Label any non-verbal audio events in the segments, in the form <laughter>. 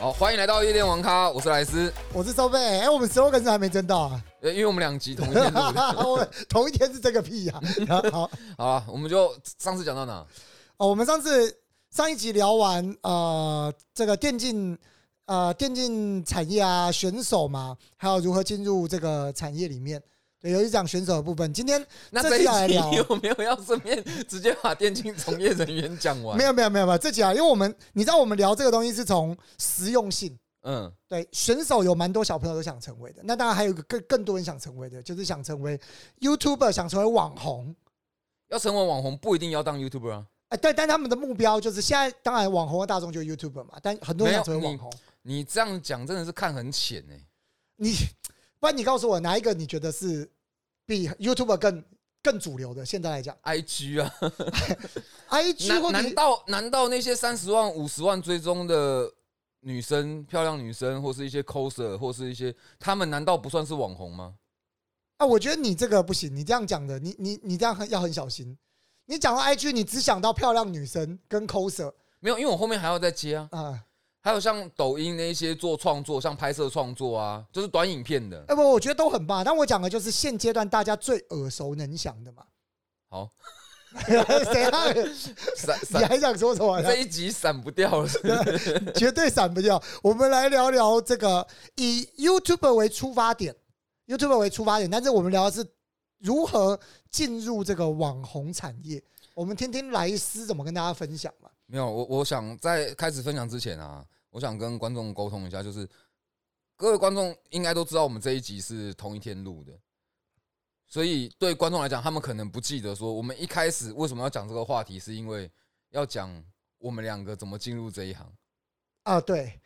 好，欢迎来到夜店王咖，我是莱斯。我是周贝，哎、我们 slogan 是还没争到啊，呃，因为我们两集同一天录的。<laughs> 我同一天是这个屁呀、<laughs> 好，好了，我们就上次讲到哪？哦，我们上次上一集聊完呃这个电竞呃电竞产业啊选手嘛，还有如何进入这个产业里面，对，有一讲选手的部分。今天这那这一集集来聊你有没有要顺便直接把电竞从业人员讲完？没有没有没有没有这集啊，因为我们你知道我们聊这个东西是从实用性。嗯，对选手有蛮多小朋友都想成为的，那当然还有一个更更多人想成为的，就是想成为 YouTuber，想成为网红。要成为网红不一定要当 YouTuber 啊。哎，但但他们的目标就是现在，当然网红的大众就是 YouTuber 嘛，但很多人想成为网红。你这样讲真的是看很浅哎、你不然你告诉我哪一个你觉得是比 YouTuber 更更主流的？现在来讲 IG 啊，，<laughs> IG 或难道难道那些三十万、五十万追踪的女生、漂亮女生，或是一些 coser，或是一些他们，难道不算是网红吗？啊，我觉得你这个不行，你这样讲的，你你你这样很要很小心。你讲到 IG，你只想到漂亮女生跟 coser 没有，因为我后面还要再接啊。啊。还有像抖音那些做创作，像拍摄创作啊，就是短影片的。哎不，我觉得都很棒。但我讲的就是现阶段大家最耳熟能详的嘛。好，谁啊？<laughs> 闪你还想说什么呢？这一集闪不掉了。<laughs> 绝对闪不掉。我们来聊聊这个以 YouTube 为出发点，YouTube 为出发点，但是我们聊的是如何进入这个网红产业。我们听听莱斯怎么跟大家分享嘛。没有，我我想在开始分享之前啊，我想跟观众沟通一下，就是各位观众应该都知道我们这一集是同一天录的，所以对观众来讲，他们可能不记得说我们一开始为什么要讲这个话题，是因为要讲我们两个怎么进入这一行，啊，对，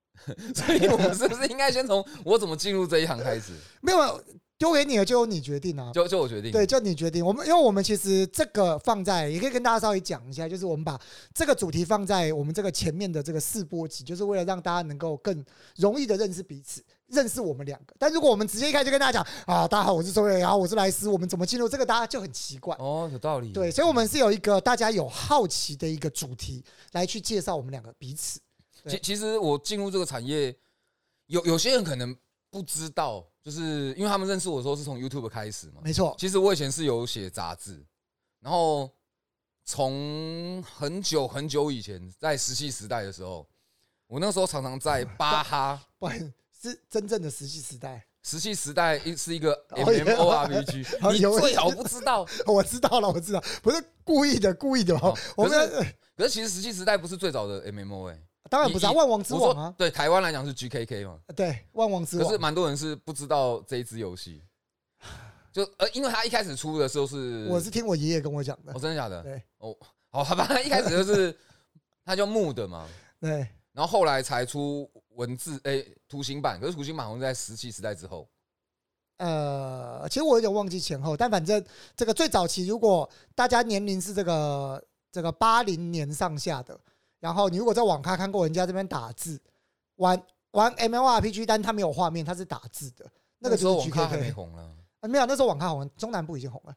<laughs> 所以我们是不是应该先从我怎么进入这一行开始？没有丢给你了就由你决定啊。就就我决定，对，就你决定。我们因为我们其实这个放在，也可以跟大家稍微讲一下，就是我们把这个主题放在我们这个前面的这个试播集，就是为了让大家能够更容易的认识彼此，认识我们两个。但如果我们直接一开始就跟大家讲啊，大家好，我是周瑞，然后我是莱斯，我们怎么进入这个，大家就很奇怪。哦，有道理。对，所以，我们是有一个大家有好奇的一个主题来去介绍我们两个彼此。其其实我进入这个产业，有有些人可能不知道，就是因为他们认识我的时候是从 YouTube 开始嘛。没错，其实我以前是有写杂志，然后从很久很久以前，在石器时代的时候，我那时候常常在巴哈。<laughs> 不然是真正的石器时代。石器时代一是一个 <laughs> 哦也 MMORPG，<laughs> 哦有你最好不知道。我知道了，我知道，不是故意的，故意的哦哦。我们可是其实石器时代不是最早的 MMO 哎、当然不是啊，以万王之王啊，对台湾来讲是 GKK 嘛，对，万王之王。可是王。蛮多人是不知道这一支游戏，<sighs> 就呃，因为他一开始出的时候是，我是听我爷爷跟我讲的。哦，，真的假的？对。哦，好，好吧，一开始就是 <laughs> 它叫木的嘛，对，然后后来才出文字诶图形版，可是图形版好像在石器时代之后，呃，其实我有点忘记前后，但反正这个最早期，如果大家年龄是这个这个八零年上下的，然后你如果在网咖看过人家这边打字，玩玩 MLRPG，但它没有画面，它是打字的，那个时候就是网咖还没。红了。啊，没有，那时候网咖红，中南部已经红了。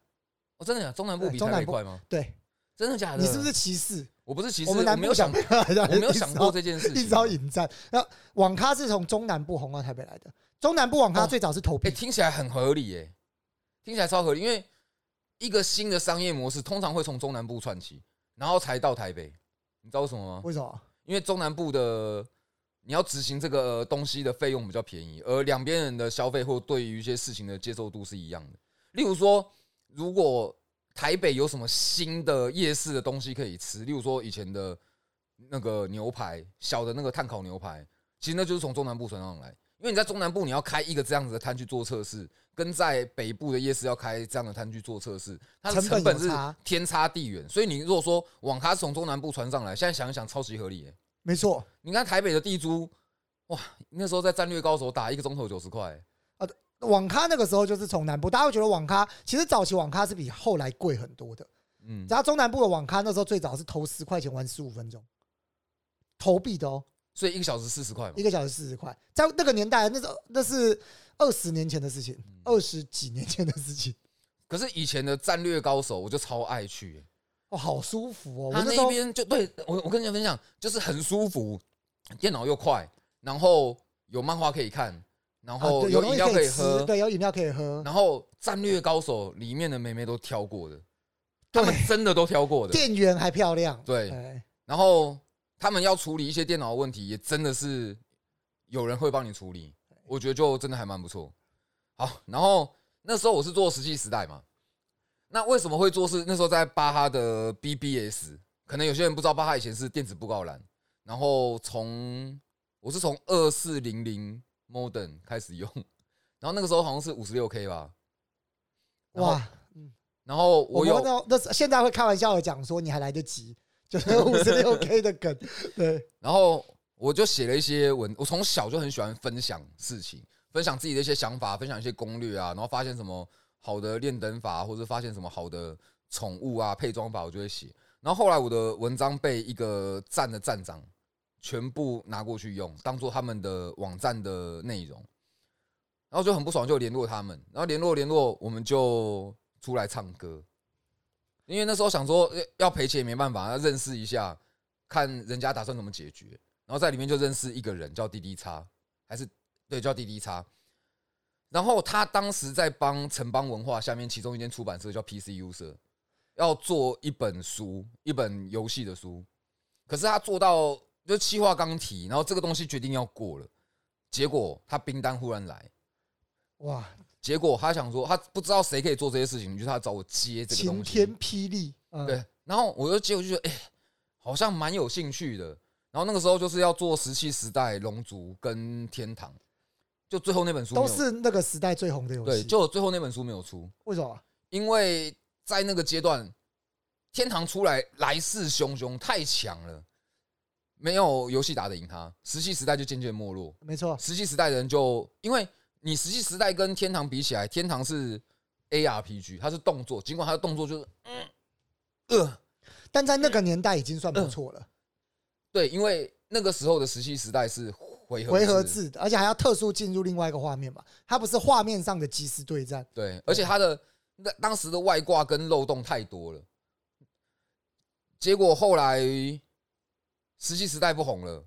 哦，真的假的？中南部比对中南部台北快吗？对，真的假的？你是不是？歧视？我不是歧视，我们南部没有想，我我没有 <laughs> 想过这件事情。一招引战。那网咖是从中南部红到台北来的，中南部网咖哦最早是投哎、币，听起来很合理耶、听起来超合理，因为一个新的商业模式通常会从中南部串起，然后才到台北。你知道为什么吗？为什么？因为中南部的你要执行这个东西的费用比较便宜，而两边人的消费或对于一些事情的接受度是一样的。例如说，如果台北有什么新的夜市的东西可以吃，例如说以前的那个牛排，小的那个炭烤牛排，其实那就是从中南部传上来。因为你在中南部你要开一个这样子的摊去做测试，跟在北部的夜市要开这样的摊去做测试，它的成成本是天差地远。所以你如果说网咖是从中南部传上来，现在想一想超级合理耶、没错，你看台北的地租，哇，那时候在战略高手打一个钟头九十块，网咖那个时候就是从南部，大家会觉得网咖其实早期网咖是比后来贵很多的。嗯，然后中南部的网咖那时候最早是投十块钱玩十五分钟，投币的哦，所以一个小时四十块嘛一。个小时四十块，在那个年代，那时候那是二十年前的事情，嗯二十几年前的事情。<laughs> 可是以前的战略高手，我就超爱去、欸哦，好舒服哦！我他那边就对我，我跟你分享，就是很舒服，电脑又快，然后有漫画可以看，然啊后有饮料可以喝，对，有饮料可以喝。然后战略高手里面的妹妹都挑过的，他对们真的都挑过的。店员还漂亮，对，哎然后他们要处理一些电脑的问题，也真的是有人会帮你处理，我觉得就真的还蛮不错。好，然后那时候我是做石器时代嘛，那为什么会做是那时候在巴哈的 BBS，可能有些人不知道巴哈以前是电子布告栏，然后从我是从二四零零 Modern 开始用，<laughs> 然后那个时候好像是五十六 K 吧，哇，然后我我有们那那是现在会开玩笑的讲说你还来得及，就是五十六 <laughs> K 的梗，对，然后我就写了一些文，我从小就很喜欢分享事情，分享自己的一些想法，分享一些攻略啊，然后发现什么好的练灯法，或者发现什么好的宠物啊配装法，我就会写。然后后来我的文章被一个站的站长全部拿过去用，当做他们的网站的内容，然后就很不爽，就联络他们，然后联络联络，我们就出来唱歌。因为那时候想说要赔钱也没办法，要认识一下，看人家打算怎么解决。然后在里面就认识一个人叫滴滴叉，还是对叫滴滴叉。然后他当时在帮城邦文化下面其中一间出版社叫 PCU 社，要做一本书，一本游戏的书。可是他做到就企划刚提，然后这个东西决定要过了，结果他冰单忽然来，哇，结果他想说他不知道谁可以做这些事情，于是他找我接这个晴东西。天霹雳，嗯对，然后我就结果就觉得，哎、好像蛮有兴趣的。然后那个时候就是要做石器时代、龙族跟天堂，就最后那本书都是那个时代最红的游戏对，就最后那本书没有出，为什么？因为在那个阶段，天堂出来来势汹汹，太强了，没有游戏打得赢他，石器时代就渐渐没落。没错，石器时代的人就因为你石器时代跟天堂比起来，天堂是 ARPG，它是动作，尽管它的动作就是嗯呃。但在那个年代已经算不错了，对，因为那个时候的石器时代是回合回合制，而且还要特殊进入另外一个画面嘛，它不是画面上的即时对战。对，而且它的那当时的外挂跟漏洞太多了，结果后来石器时代不红了，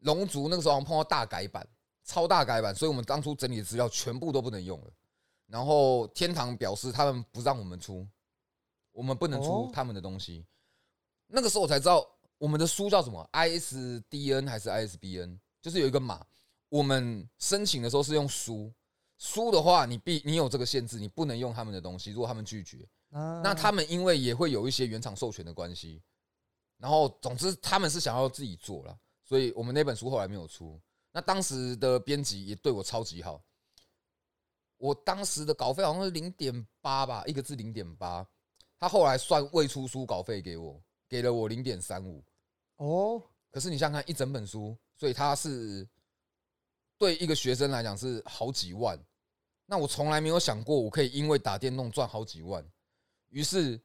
龙族那个时候好像碰到大改版，超大改版，所以我们当初整理的资料全部都不能用了。然后天堂表示他们不让我们出，我们不能出哦他们的东西。那个时候我才知道我们的书叫什么，ISDN 还是 ISBN，就是有一个码。我们申请的时候是用书，书的话你必你有这个限制，你不能用他们的东西。如果他们拒绝，啊那他们因为也会有一些原厂授权的关系，然后总之他们是想要自己做了，所以我们那本书后来没有出。那当时的编辑也对我超级好，我当时的稿费好像是零点八吧，一个字零点八，他后来算未出书稿费给我，给了我零点三五。哦，可是你想想看，一整本书，所以他是对一个学生来讲是好几万。那我从来没有想过，我可以因为打电动赚好几万。于是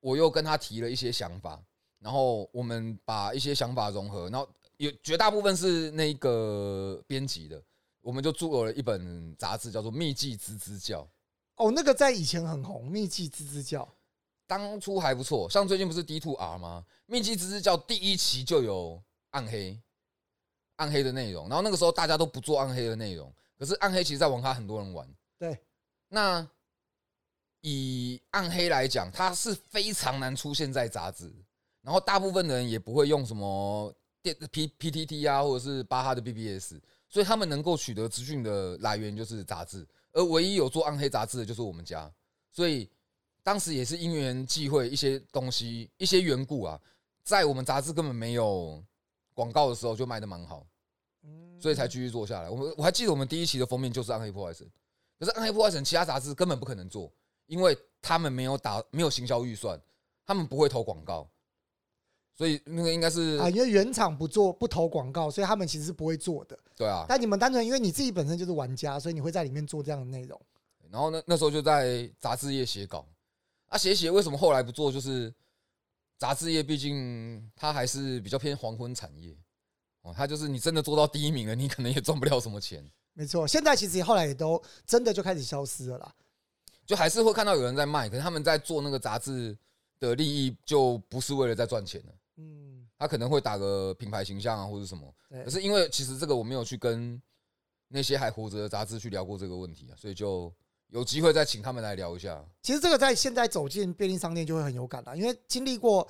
我又跟他提了一些想法，然后我们把一些想法融合，然后有绝大部分是那个编辑的，我们就做了一本杂志，叫做《秘技吱吱叫》。哦，那个在以前很红，《秘技吱吱叫》。当初还不错，像最近不是 D Two R 吗？秘籍之支教第一期就有暗黑，暗黑的内容。然后那个时候大家都不做暗黑的内容，可是暗黑其实在网咖很多人玩。对，那以暗黑来讲，它是非常难出现在杂志，然后大部分的人也不会用什么电 P P T T 啊，或者是巴哈的 B B S，所以他们能够取得资讯的来源就是杂志，而唯一有做暗黑杂志的就是我们家，所以当时也是因缘际会，一些东西一些缘故啊，在我们杂志根本没有广告的时候就卖的蛮好，嗯所以才继续做下来。我们我还记得我们第一期的封面就是《暗黑破坏神》，可是《暗黑破坏神》其他杂志根本不可能做，因为他们没有打没有行销预算，他们不会投广告，所以那个应该是啊，因为原厂不做不投广告，所以他们其实是不会做的。对啊。但你们单纯因为你自己本身就是玩家，所以你会在里面做这样的内容。然后呢，那时候就在杂志业写稿，啊，写写为什么后来不做？就是杂志业毕竟它还是比较偏黄昏产业哦，它就是你真的做到第一名了，你可能也赚不了什么钱，没错，现在其实后来也都真的就开始消失了啦。就还是会看到有人在卖，可是他们在做那个杂志的利益就不是为了在赚钱了，嗯，他可能会打个品牌形象啊，或者什么。对可是因为其实这个我没有去跟那些还活着的杂志去聊过这个问题啊，所以就有机会再请他们来聊一下。其实这个在现在走进便利商店就会很有感了，因为经历过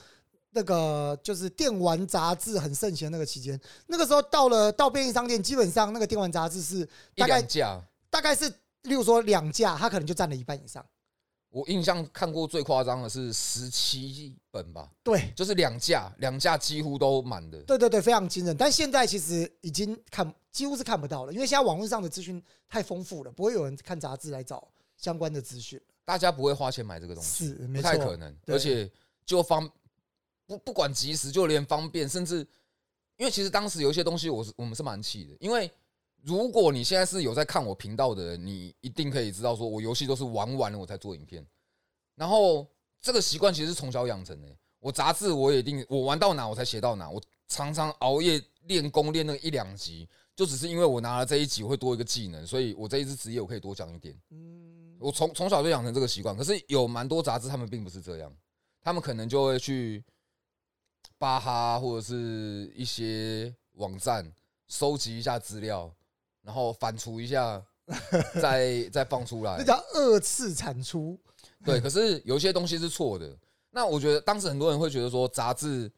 那个就是电玩杂志很盛行的那个期间，那个时候到了到便利商店，基本上那个电玩杂志是大概两架，大概是，例如说两架，它可能就占了一半以上。我印象看过最夸张的是十七本吧，对就是两架，两架几乎都满的。对对对，非常惊人。但现在其实已经看几乎是看不到了，因为现在网络上的资讯太丰富了，不会有人看杂志来找相关的资讯。大家不会花钱买这个东西，是没不太错可能。而且就方不不管及时，就连方便，甚至因为其实当时有一些东西，我是我们是蛮气的，因为如果你现在是有在看我频道的人，你一定可以知道，说我游戏都是玩完了我才做影片，然后这个习惯其实是从小养成的。我杂志我也一定我玩到哪我才写到哪，我常常熬夜练功练那一两集，就只是因为我拿了这一集我会多一个技能，所以我这一支职业我可以多讲一点。嗯，我从从小就养成这个习惯，可是有蛮多杂志他们并不是这样，他们可能就会去巴哈或者是一些网站收集一下资料，然后反刍一下，<laughs> 再再放出来那。叫二次产出。对，可是有些东西是错的。那我觉得当时很多人会觉得说，杂志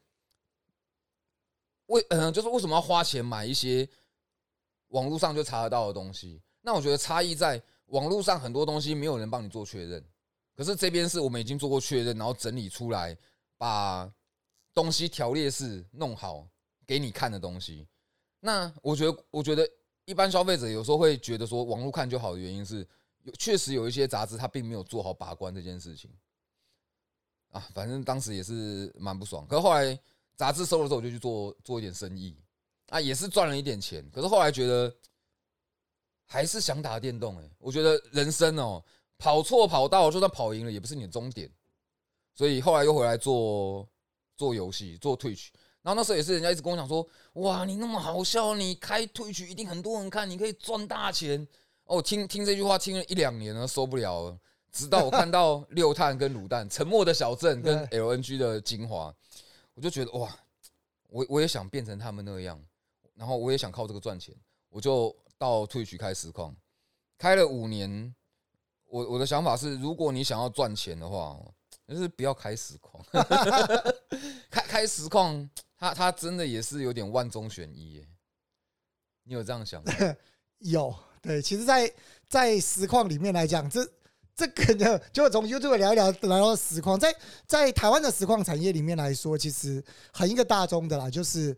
为嗯、就是为什么要花钱买一些网络上就查得到的东西？那我觉得差异在网络上很多东西没有人帮你做确认，可是这边是我们已经做过确认，然后整理出来，把东西条列式弄好给你看的东西。那我觉得，我觉得一般消费者有时候会觉得说网络看就好的原因是，有确实有一些杂志它并没有做好把关这件事情啊。反正当时也是蛮不爽，可是后来杂志收了之后，我就去做做一点生意啊，也是赚了一点钱。可是后来觉得还是想打电动哎、我觉得人生哦、跑错跑道，就算跑赢了也不是你的终点，所以后来又回来做做游戏，做 Twitch。然后那时候也是人家一直跟我讲说，哇，你那么好笑，你开 Twitch 一定很多人看，你可以赚大钱。哦，听听这句话听了一两年了，受不了了。直到我看到 <laughs> 六探跟卤蛋、沉默的小镇跟 LNG 的精华，我就觉得哇，我我也想变成他们那样，然后我也想靠这个赚钱，我就到 Twitch 开实况，开了五年。我我的想法是，如果你想要赚钱的话，就是不要开实况，<laughs> 开开实况，他他真的也是有点万中选一耶。你有这样想吗？<laughs> 有对，其实在，在实况里面来讲，这这个呢，就从 YouTube 聊一聊来到实况，在在台湾的实况产业里面来说，其实很一个大宗的啦，就是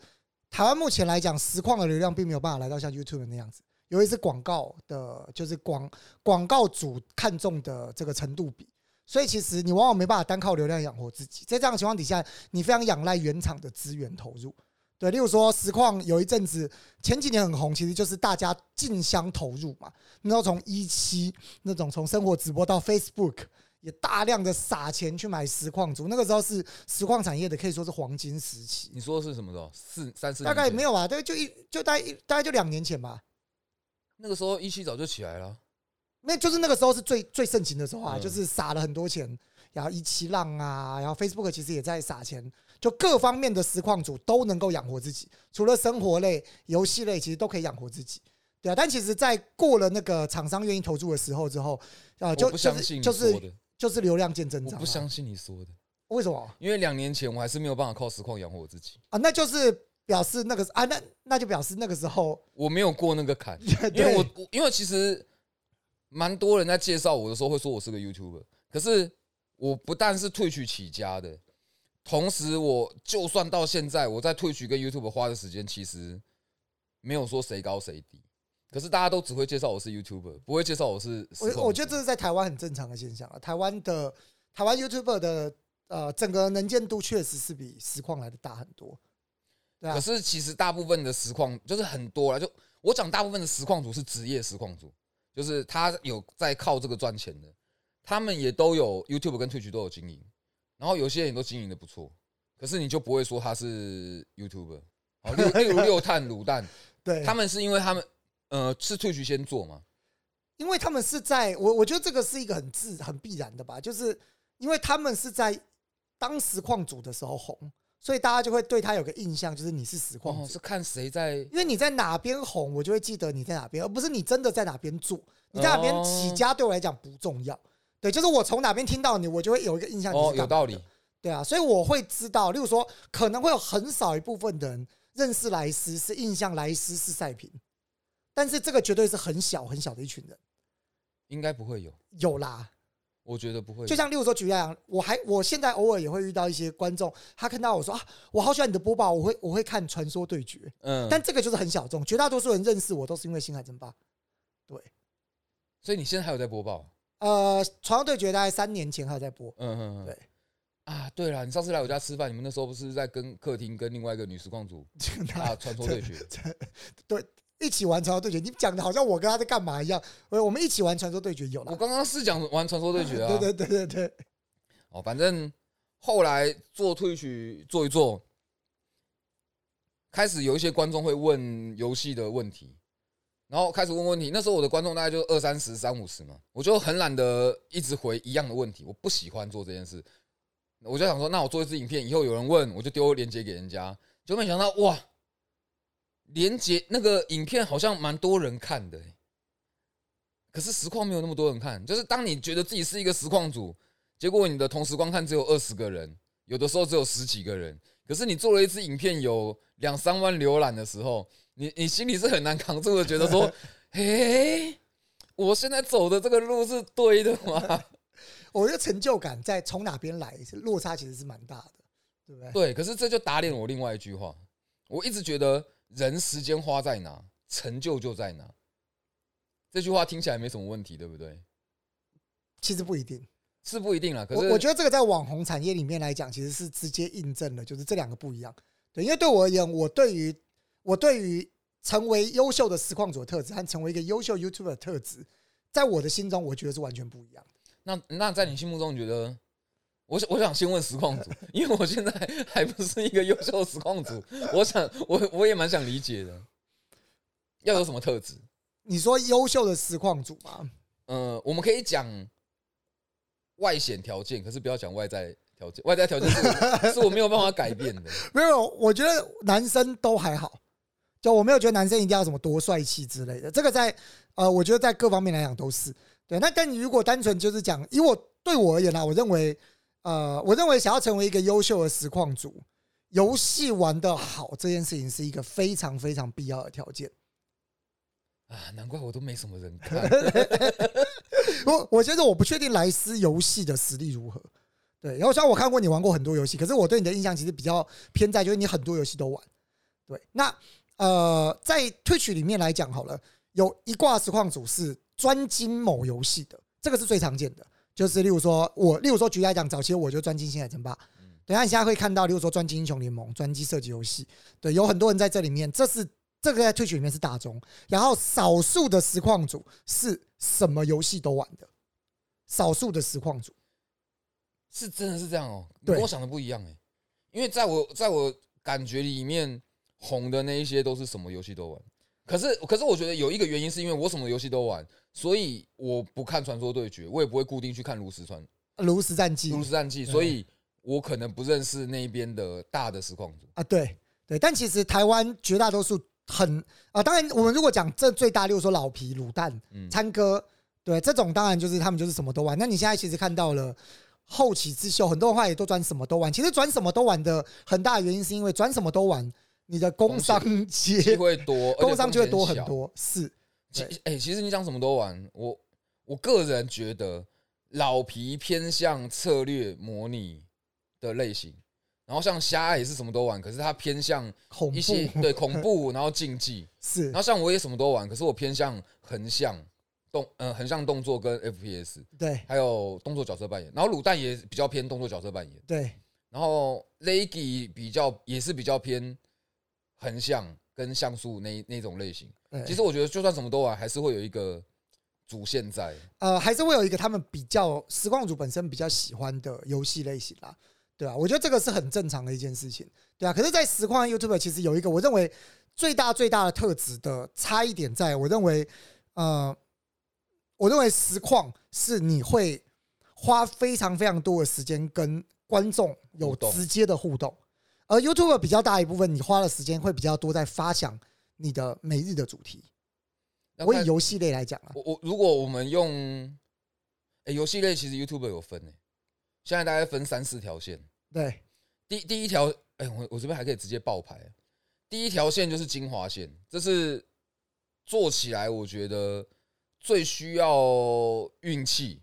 台湾目前来讲，实况的流量并没有办法来到像 YouTube 那样子，尤其是广告的，就是广广告主看重的这个程度比。所以其实你往往没办法单靠流量养活自己，在这样的情况底下，你非常仰赖原厂的资源投入。对，例如说实况有一阵子前几年很红，其实就是大家竞相投入嘛。然后从一期那种从生活直播到 Facebook，也大量的撒钱去买实况组，那个时候是实况产业的可以说是黄金时期。你说的是什么时候？四三四大概没有，有吧，大概就一就大概一大概就两年前吧。那个时候一期早就起来了。那就是那个时候是最最盛行的时候啊，嗯就是撒了很多钱，然后一期浪啊，然后 Facebook 其实也在撒钱，就各方面的实况组都能够养活自己，除了生活类、游戏类，其实都可以养活自己，对啊。但其实，在过了那个厂商愿意投注的时候之后，啊，就相信你就是说的，就是流量见增长啊。我不相信你说的，为什么因为两年前我还是没有办法靠实况养活我自己，啊？那就是表示那个啊，那那就表示那个时候，我没有过那个坎。<laughs> 因为我我因为其实蛮多人在介绍我的时候会说我是个 YouTuber，可是我不但是退取起家的，同时我就算到现在我在退取跟 YouTube 花的时间其实没有说谁高谁低，可是大家都只会介绍我是 YouTuber，不会介绍我是。我我觉得这是在台湾很正常的现象啊。台湾的台湾 YouTuber 的呃整个能见度确实是比实况来的大很多。对啊可，是其实大部分的实况就是很多了，就我讲大部分的实况组是职业实况组，就是他有在靠这个赚钱的，他们也都有 YouTube 跟 Twitch 都有经营，然后有些人都经营的不错，可是你就不会说他是 YouTuber。好，例如例如六碳卤蛋，<laughs> 对，他们是因为他们呃是 Twitch 先做嘛，因为他们是在我我觉得这个是一个很自很必然的吧，就是因为他们是在当实况组的时候红，所以大家就会对他有个印象，就是你是实况哦，是看谁在因为你在哪边红，我就会记得你在哪边，而不是你真的在哪边做。你在哪边起家对我来讲不重要，对，就是我从哪边听到你，我就会有一个印象你是有道理。对啊，所以我会知道，例如说，可能会有很少一部分的人认识莱斯，是印象莱斯是赛评，但是这个绝对是很小很小的一群人，应该不会有，有啦。我觉得不会。就像例如说举例来讲，我还我现在偶尔也会遇到一些观众，他看到我说啊，我好喜欢你的播报，我会我会看传说对决，嗯，但这个就是很小众，绝大多数人认识我都是因为星海争霸。对，所以你现在还有在播报？呃，传说对决大概三年前还有在播，嗯嗯嗯，对。啊，对了，你上次来我家吃饭，你们那时候不是在跟客厅跟另外一个女实况组 <laughs> 打传说对决？一起玩传说对决，你讲的好像我跟他在干嘛一样。呃，我们一起玩传说对决有了，我刚刚是讲玩传说对决啊。对对对对对，哦，反正后来做退曲做一做，开始有一些观众会问游戏的问题，然后开始问问题。那时候我的观众大概就二三十、三五十嘛，我就很懒得一直回一样的问题，我不喜欢做这件事。我就想说，那我做一支影片，以后有人问，我就丢链接给人家。就没想到，哇，连接那个影片好像蛮多人看的欸、可是实况没有那么多人看。就是当你觉得自己是一个实况组，结果你的同时观看只有二十个人，有的时候只有十几个人。可是你做了一支影片有两三万浏览的时候，你你心里是很难扛住的，觉得说，<laughs> 嘿，我现在走的这个路是对的吗？<laughs> 我觉得成就感在从哪边来，是落差其实是蛮大的，对不对？对，可是这就打脸我另外一句话，我一直觉得人时间花在哪，成就就在哪。这句话听起来没什么问题，对不对？其实不一定，是不一定啦，可是我我觉得这个在网红产业里面来讲，其实是直接印证了，就是这两个不一样。对，因为对我而言，我对于我对于成为优秀的实况组的特质和成为一个优秀 YouTuber 的特质，在我的心中，我觉得是完全不一样的。那那在你心目中，你觉得？我想我想先问实况组，因为我现在还不是一个优秀的实况组，我想我我也蛮想理解的，要有什么特质？你说优秀的实况组吗，呃，我们可以讲外显条件，可是不要讲外在条件。外在条件是是我没有办法改变的。<laughs> 没有，我觉得男生都还好，就我没有觉得男生一定要什么多帅气之类的。这个在呃，我觉得在各方面来讲都是对。那但你如果单纯就是讲，以我对我而言呢，我认为呃，我认为想要成为一个优秀的实况组，游戏玩得好这件事情是一个非常非常必要的条件。啊，难怪我都没什么人看。<laughs> 我我觉得我不确定莱斯游戏的实力如何。对，然后虽然我看过你玩过很多游戏，可是我对你的印象其实比较偏在就是你很多游戏都玩。对，那呃，在 Twitch 里面来讲好了，有一挂实况组是专精某游戏的，这个是最常见的。就是例如说我，例如说举例来讲，早期我就专精星海争霸。等一下你现在会看到，例如说专精英雄联盟、专精射击游戏，对，有很多人在这里面，这是这个在 Twitch 里面是大众。然后少数的实况组是什么游戏都玩的，少数的实况组。是真的是这样哦、你对跟我想的不一样哎、因为在我在我感觉里面，红的那一些都是什么游戏都玩。可是可是我觉得有一个原因是因为我什么游戏都玩，所以我不看传说对决，我也不会固定去看炉石传炉石战记炉石战记，所以我可能不认识那边的大的实况组。啊，对对，但其实台湾绝大多数很啊，当然我们如果讲这最大，例如说老皮、卤蛋、嗯，参哥，对这种当然就是他们就是什么都玩。那你现在其实看到了后起之秀，很多人话也都转什么都玩。其实转什么都玩的很大的原因是因为转什么都玩，你的工商机街会多，工商就会。多很多。是，其对。哎、其实你讲什么都玩，我我个人觉得老皮偏向策略模拟的类型，然后像虾爱也是什么都玩，可是它偏向恐一些怖对恐怖，然后竞技，<laughs> 是。然后像我也什么都玩，可是我偏向横向动，嗯，横向动作跟 FPS，对。还有动作角色扮演，然后卤蛋也比较偏动作角色扮演，对。然后 Leggy 比较也是比较偏横向跟像素那那种类型。其实我觉得，就算什么都玩，还是会有一个主线在。呃，还是会有一个他们比较实况组本身比较喜欢的游戏类型啦，对啊，我觉得这个是很正常的一件事情，对啊。可是，在实况 YouTube 其实有一个我认为最大最大的特质的差异点，在我认为，呃，我认为实况是你会花非常非常多的时间跟观众有直接的互动，而 YouTube 比较大一部分，你花的时间会比较多在发想你的每日的主题。我以游戏类来讲啊，我我如果我们用，哎，游戏类其实 YouTube 有分诶，现在大概分三四条线。对，第第一条，哎，我我这边还可以直接爆牌。第一条线就是精华线，这是做起来我觉得最需要运气，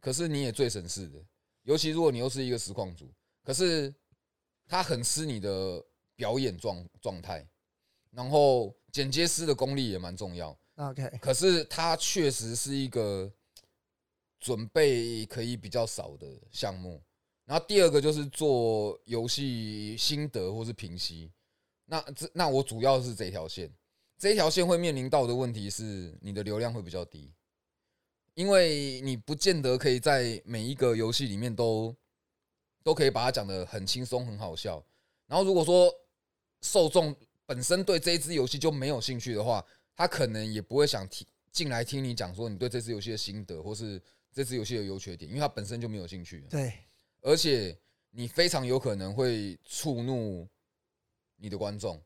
可是你也最省事的。尤其如果你又是一个实况组，可是他很吃你的表演状状态，然后剪接师的功力也蛮重要。OK，可是它确实是一个准备可以比较少的项目。然后第二个就是做游戏心得或是评析。那这那我主要是这条线，这一条线会面临到的问题是你的流量会比较低，因为你不见得可以在每一个游戏里面都都可以把它讲的很轻松很好笑。然后如果说受众本身对这一支游戏就没有兴趣的话，他可能也不会想听进来听你讲说你对这支游戏的心得，或是这支游戏的优缺点，因为他本身就没有兴趣。对，而且你非常有可能会触怒你的观众，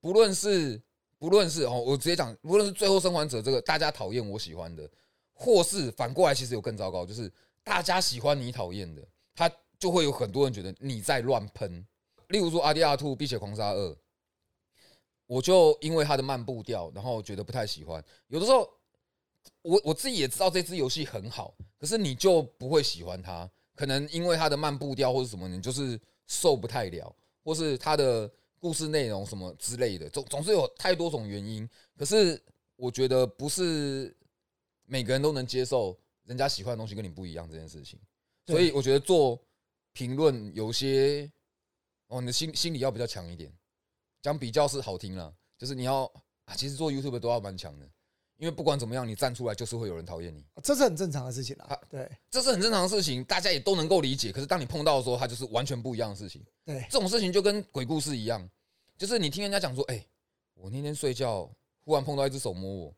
不论是不论是哦，我直接讲，无论是最后生还者这个大家讨厌我喜欢的，或是反过来其实有更糟糕，就是大家喜欢你讨厌的，他就会有很多人觉得你在乱喷。例如说《阿迪亚兔碧血狂杀二》，我就因为它的慢步调，然后觉得不太喜欢。有的时候，我我自己也知道这支游戏很好，可是你就不会喜欢它。可能因为它的慢步调或者什么，你就是受不太了，或是它的故事内容什么之类的，总总是有太多种原因。可是我觉得不是每个人都能接受人家喜欢的东西跟你不一样这件事情，所以我觉得做评论有些哦，你的心心理要比较强一点。讲比较是好听了，就是你要啊，其实做 YouTube 都要蛮强的，因为不管怎么样，你站出来就是会有人讨厌你。这是很正常的事情啦啊。对这是很正常的事情，大家也都能够理解。可是当你碰到的时候，它就是完全不一样的事情。对这种事情就跟鬼故事一样，就是你听人家讲说，哎、我那天睡觉忽然碰到一只手摸我，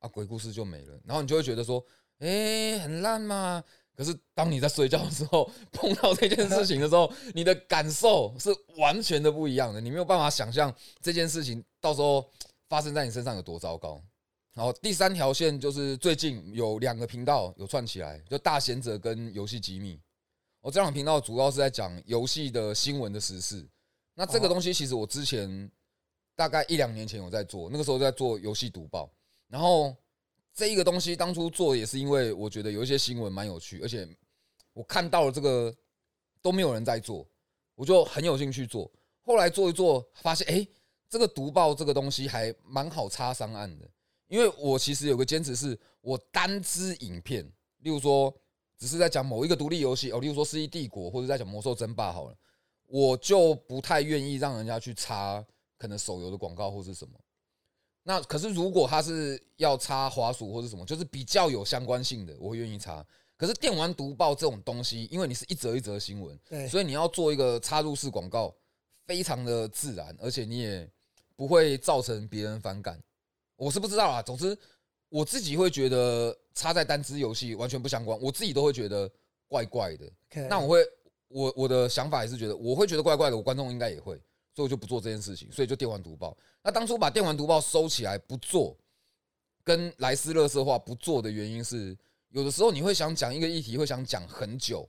啊，鬼故事就没了。然后你就会觉得说，哎、很烂嘛。可是当你在睡觉的时候 <laughs> 碰到这件事情的时候，你的感受是完全的不一样的，你没有办法想象这件事情到时候发生在你身上有多糟糕。然后第三条线就是最近有两个频道有串起来，就大贤者跟游戏机密。我这两频道主要是在讲游戏的新闻的时事。那这个东西其实我之前大概一两年前有在做，那个时候在做游戏读报。然后这一个东西当初做也是因为我觉得有一些新闻蛮有趣，而且我看到了这个都没有人在做，我就很有兴趣做。后来做一做，发现哎、诶这个读报这个东西还蛮好插上岸的。因为我其实有个坚持是，我单支影片，例如说只是在讲某一个独立游戏哦，例如说《世纪帝国》或者在讲《魔兽争霸》好了，我就不太愿意让人家去插可能手游的广告或是什么。那可是如果他是要插滑鼠或者什么，就是比较有相关性的，我会愿意插。可是电玩读报这种东西，因为你是一则一则新闻，对所以你要做一个插入式广告，非常的自然，而且你也不会造成别人反感。我是不知道啊，总之我自己会觉得插在单支游戏完全不相关，我自己都会觉得怪怪的。那我会，我我的想法也是觉得我会觉得怪怪的，我观众应该也会，所以我就不做这件事情，所以就电玩读报。那当初把电玩读报收起来不做，跟莱斯乐色化不做的原因是，有的时候你会想讲一个议题，会想讲很久，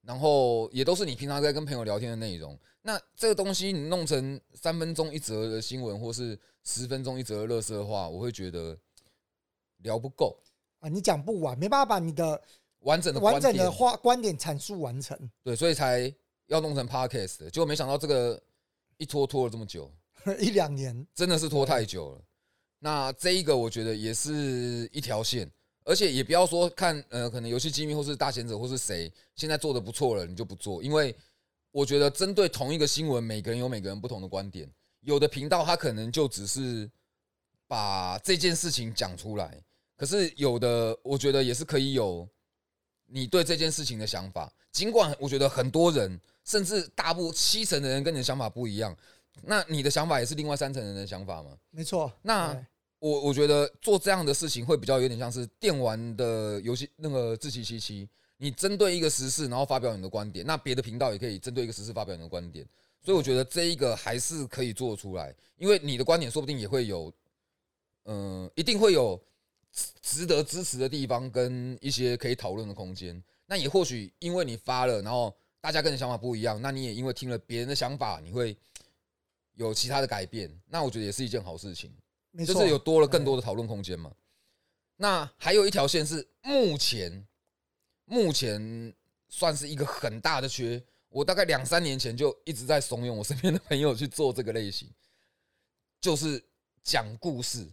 然后也都是你平常在跟朋友聊天的内容。那这个东西你弄成三分钟一则的新闻，或是十分钟一则的乐色话，我会觉得聊不够啊，你讲不完，没办法把你的完整的完整的话观点阐述完成。对，所以才要弄成 podcast 的。结果没想到这个一拖拖了这么久，<laughs> 一两年，真的是拖太久了。那这一个我觉得也是一条线，而且也不要说看呃，可能游戏机密或是大贤者或是谁现在做的不错了，你就不做，因为我觉得针对同一个新闻，每个人有每个人不同的观点。有的频道他可能就只是把这件事情讲出来，可是有的我觉得也是可以有你对这件事情的想法。尽管我觉得很多人，甚至大部七成的人跟你的想法不一样，那你的想法也是另外三成人的想法吗？没错。那我我觉得做这样的事情会比较有点像是电玩的游戏那个自欺欺欺。你针对一个时事，然后发表你的观点，那别的频道也可以针对一个时事发表你的观点。所以我觉得这一个还是可以做出来，因为你的观点说不定也会有，嗯，一定会有值得支持的地方跟一些可以讨论的空间。那也或许因为你发了，然后大家跟你想法不一样，那你也因为听了别人的想法，你会有其他的改变。那我觉得也是一件好事情，就是有多了更多的讨论空间嘛。那还有一条线是目前目前算是一个很大的缺。我大概两三年前就一直在怂恿我身边的朋友去做这个类型，就是讲故事，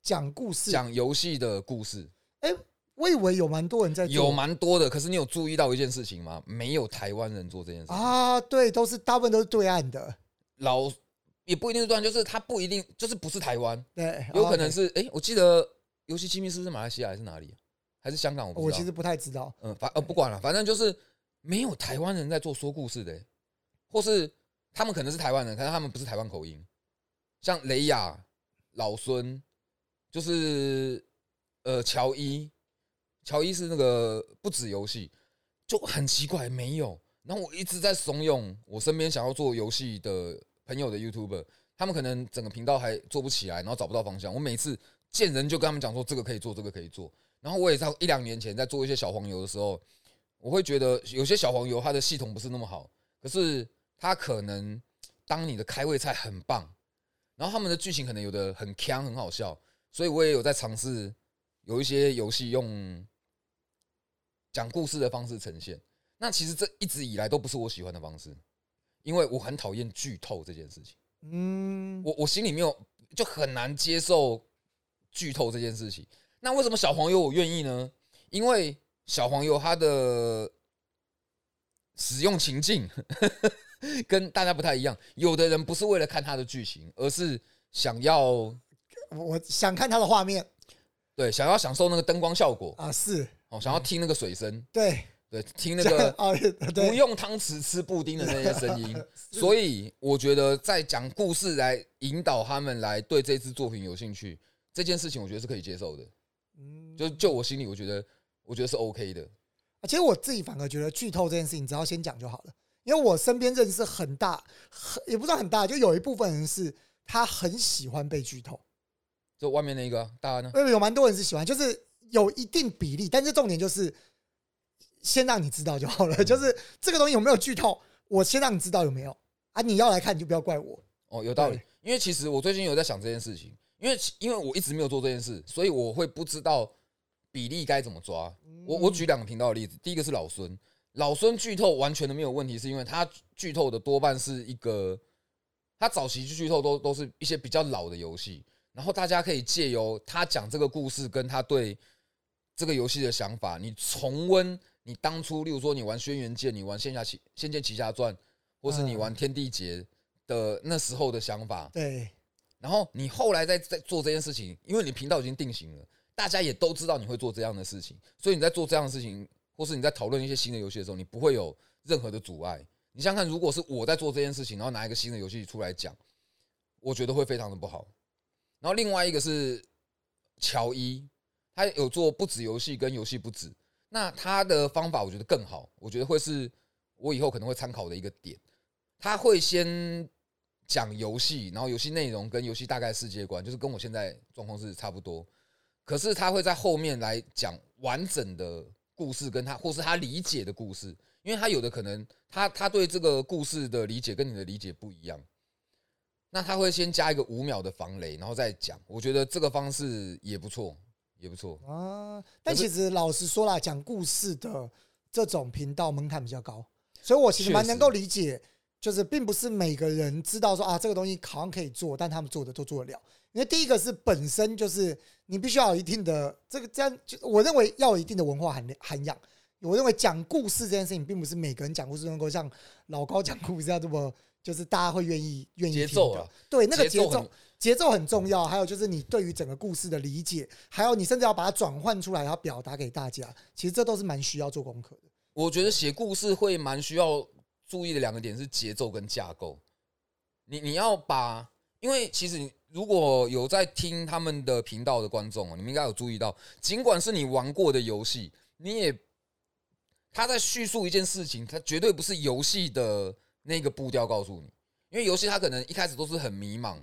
讲故事，讲游戏的故事。哎，我以为有蛮多人在做，有蛮多的。可是你有注意到一件事情吗？没有台湾人做这件事啊。对，都是大部分都是对岸的，老也不一定是对岸，就是他不一定就是不是台湾，对，有可能是哎，我记得游戏机密是不是马来西亚还是哪里？还是香港？我我其实不太知道。嗯，反呃不管了，反正就是。没有台湾人在做说故事的，或是他们可能是台湾人，可是他们不是台湾口音。像雷亚、老孙，就是呃乔伊，乔伊是那个不止游戏，就很奇怪没有。然后我一直在怂恿我身边想要做游戏的朋友的 YouTuber，他们可能整个频道还做不起来，然后找不到方向。我每次见人就跟他们讲说这个可以做，这个可以做。然后我也在一两年前在做一些小黄油的时候。我会觉得有些小黄油它的系统不是那么好，可是它可能当你的开胃菜很棒，然后他们的剧情可能有的很强很好笑，所以我也有在尝试有一些游戏用讲故事的方式呈现。那其实这一直以来都不是我喜欢的方式，因为我很讨厌剧透这件事情。嗯，我我心里没有就很难接受剧透这件事情。那为什么小黄油我愿意呢？因为小黄油它的使用情境 <laughs> 跟大家不太一样，有的人不是为了看它的剧情，而是想要我想看它的画面，对，想要享受那个灯光效果啊，是哦，想要听那个水声，对对，听那个不用汤匙吃布丁的那些声音，<laughs> 所以我觉得在讲故事来引导他们来对这支作品有兴趣这件事情，我觉得是可以接受的。嗯，就就我心里，我觉得。我觉得是 OK 的，其实我自己反而觉得剧透这件事情只要先讲就好了，因为我身边认识很大，很也不算很大，就有一部分人是他很喜欢被剧透。就外面那个大家呢？有有蛮多人是喜欢，就是有一定比例，但是重点就是先让你知道就好了。就是这个东西有没有剧透，我先让你知道有没有啊？你要来看你就不要怪我。哦，有道理。因为其实我最近有在想这件事情，因为因为我一直没有做这件事，所以我会不知道。比例该怎么抓？我我举两个频道的例子，第一个是老孙，老孙剧透完全的没有问题，是因为他剧透的多半是一个，他早期剧透都都是一些比较老的游戏，然后大家可以借由他讲这个故事，跟他对这个游戏的想法，你重温你当初，例如说你玩轩辕剑，你玩仙侠奇仙剑奇侠传，或是你玩天地劫的那时候的想法，对，然后你后来在在做这件事情，因为你频道已经定型了。大家也都知道你会做这样的事情，所以你在做这样的事情，或是你在讨论一些新的游戏的时候，你不会有任何的阻碍。你想想看，如果是我在做这件事情，然后拿一个新的游戏出来讲，我觉得会非常的不好。然后另外一个是乔伊，他有做不止游戏跟游戏不止，那他的方法我觉得更好，我觉得会是我以后可能会参考的一个点。他会先讲游戏，然后游戏内容跟游戏大概世界观，就是跟我现在状况是差不多。可是他会在后面来讲完整的故事，跟他或是他理解的故事，因为他有的可能他他对这个故事的理解跟你的理解不一样，那他会先加一个五秒的防雷，然后再讲。我觉得这个方式也不错，也不错啊。但其实老实说啦，讲故事的这种频道门槛比较高，所以我其实蛮能够理解，就是并不是每个人知道说啊这个东西好像可以做，但他们做的都做得了。因为第一个是本身就是你必须要有一定的这个这样，就我认为要有一定的文化涵涵养。我认为讲故事这件事情，并不是每个人讲故事能够像老高讲故事这样这么，就是大家会愿意愿意节奏啊，对那个节奏节奏很重要。还有就是你对于整个故事的理解，还有你甚至要把它转换出来，然后表达给大家，其实这都是蛮需要做功课的。我觉得写故事会蛮需要注意的两个点是节奏跟架构。你你要把，因为其实。如果有在听他们的频道的观众，你们应该有注意到，尽管是你玩过的游戏，你也他在叙述一件事情，他绝对不是游戏的那个步调告诉你，因为游戏它可能一开始都是很迷茫，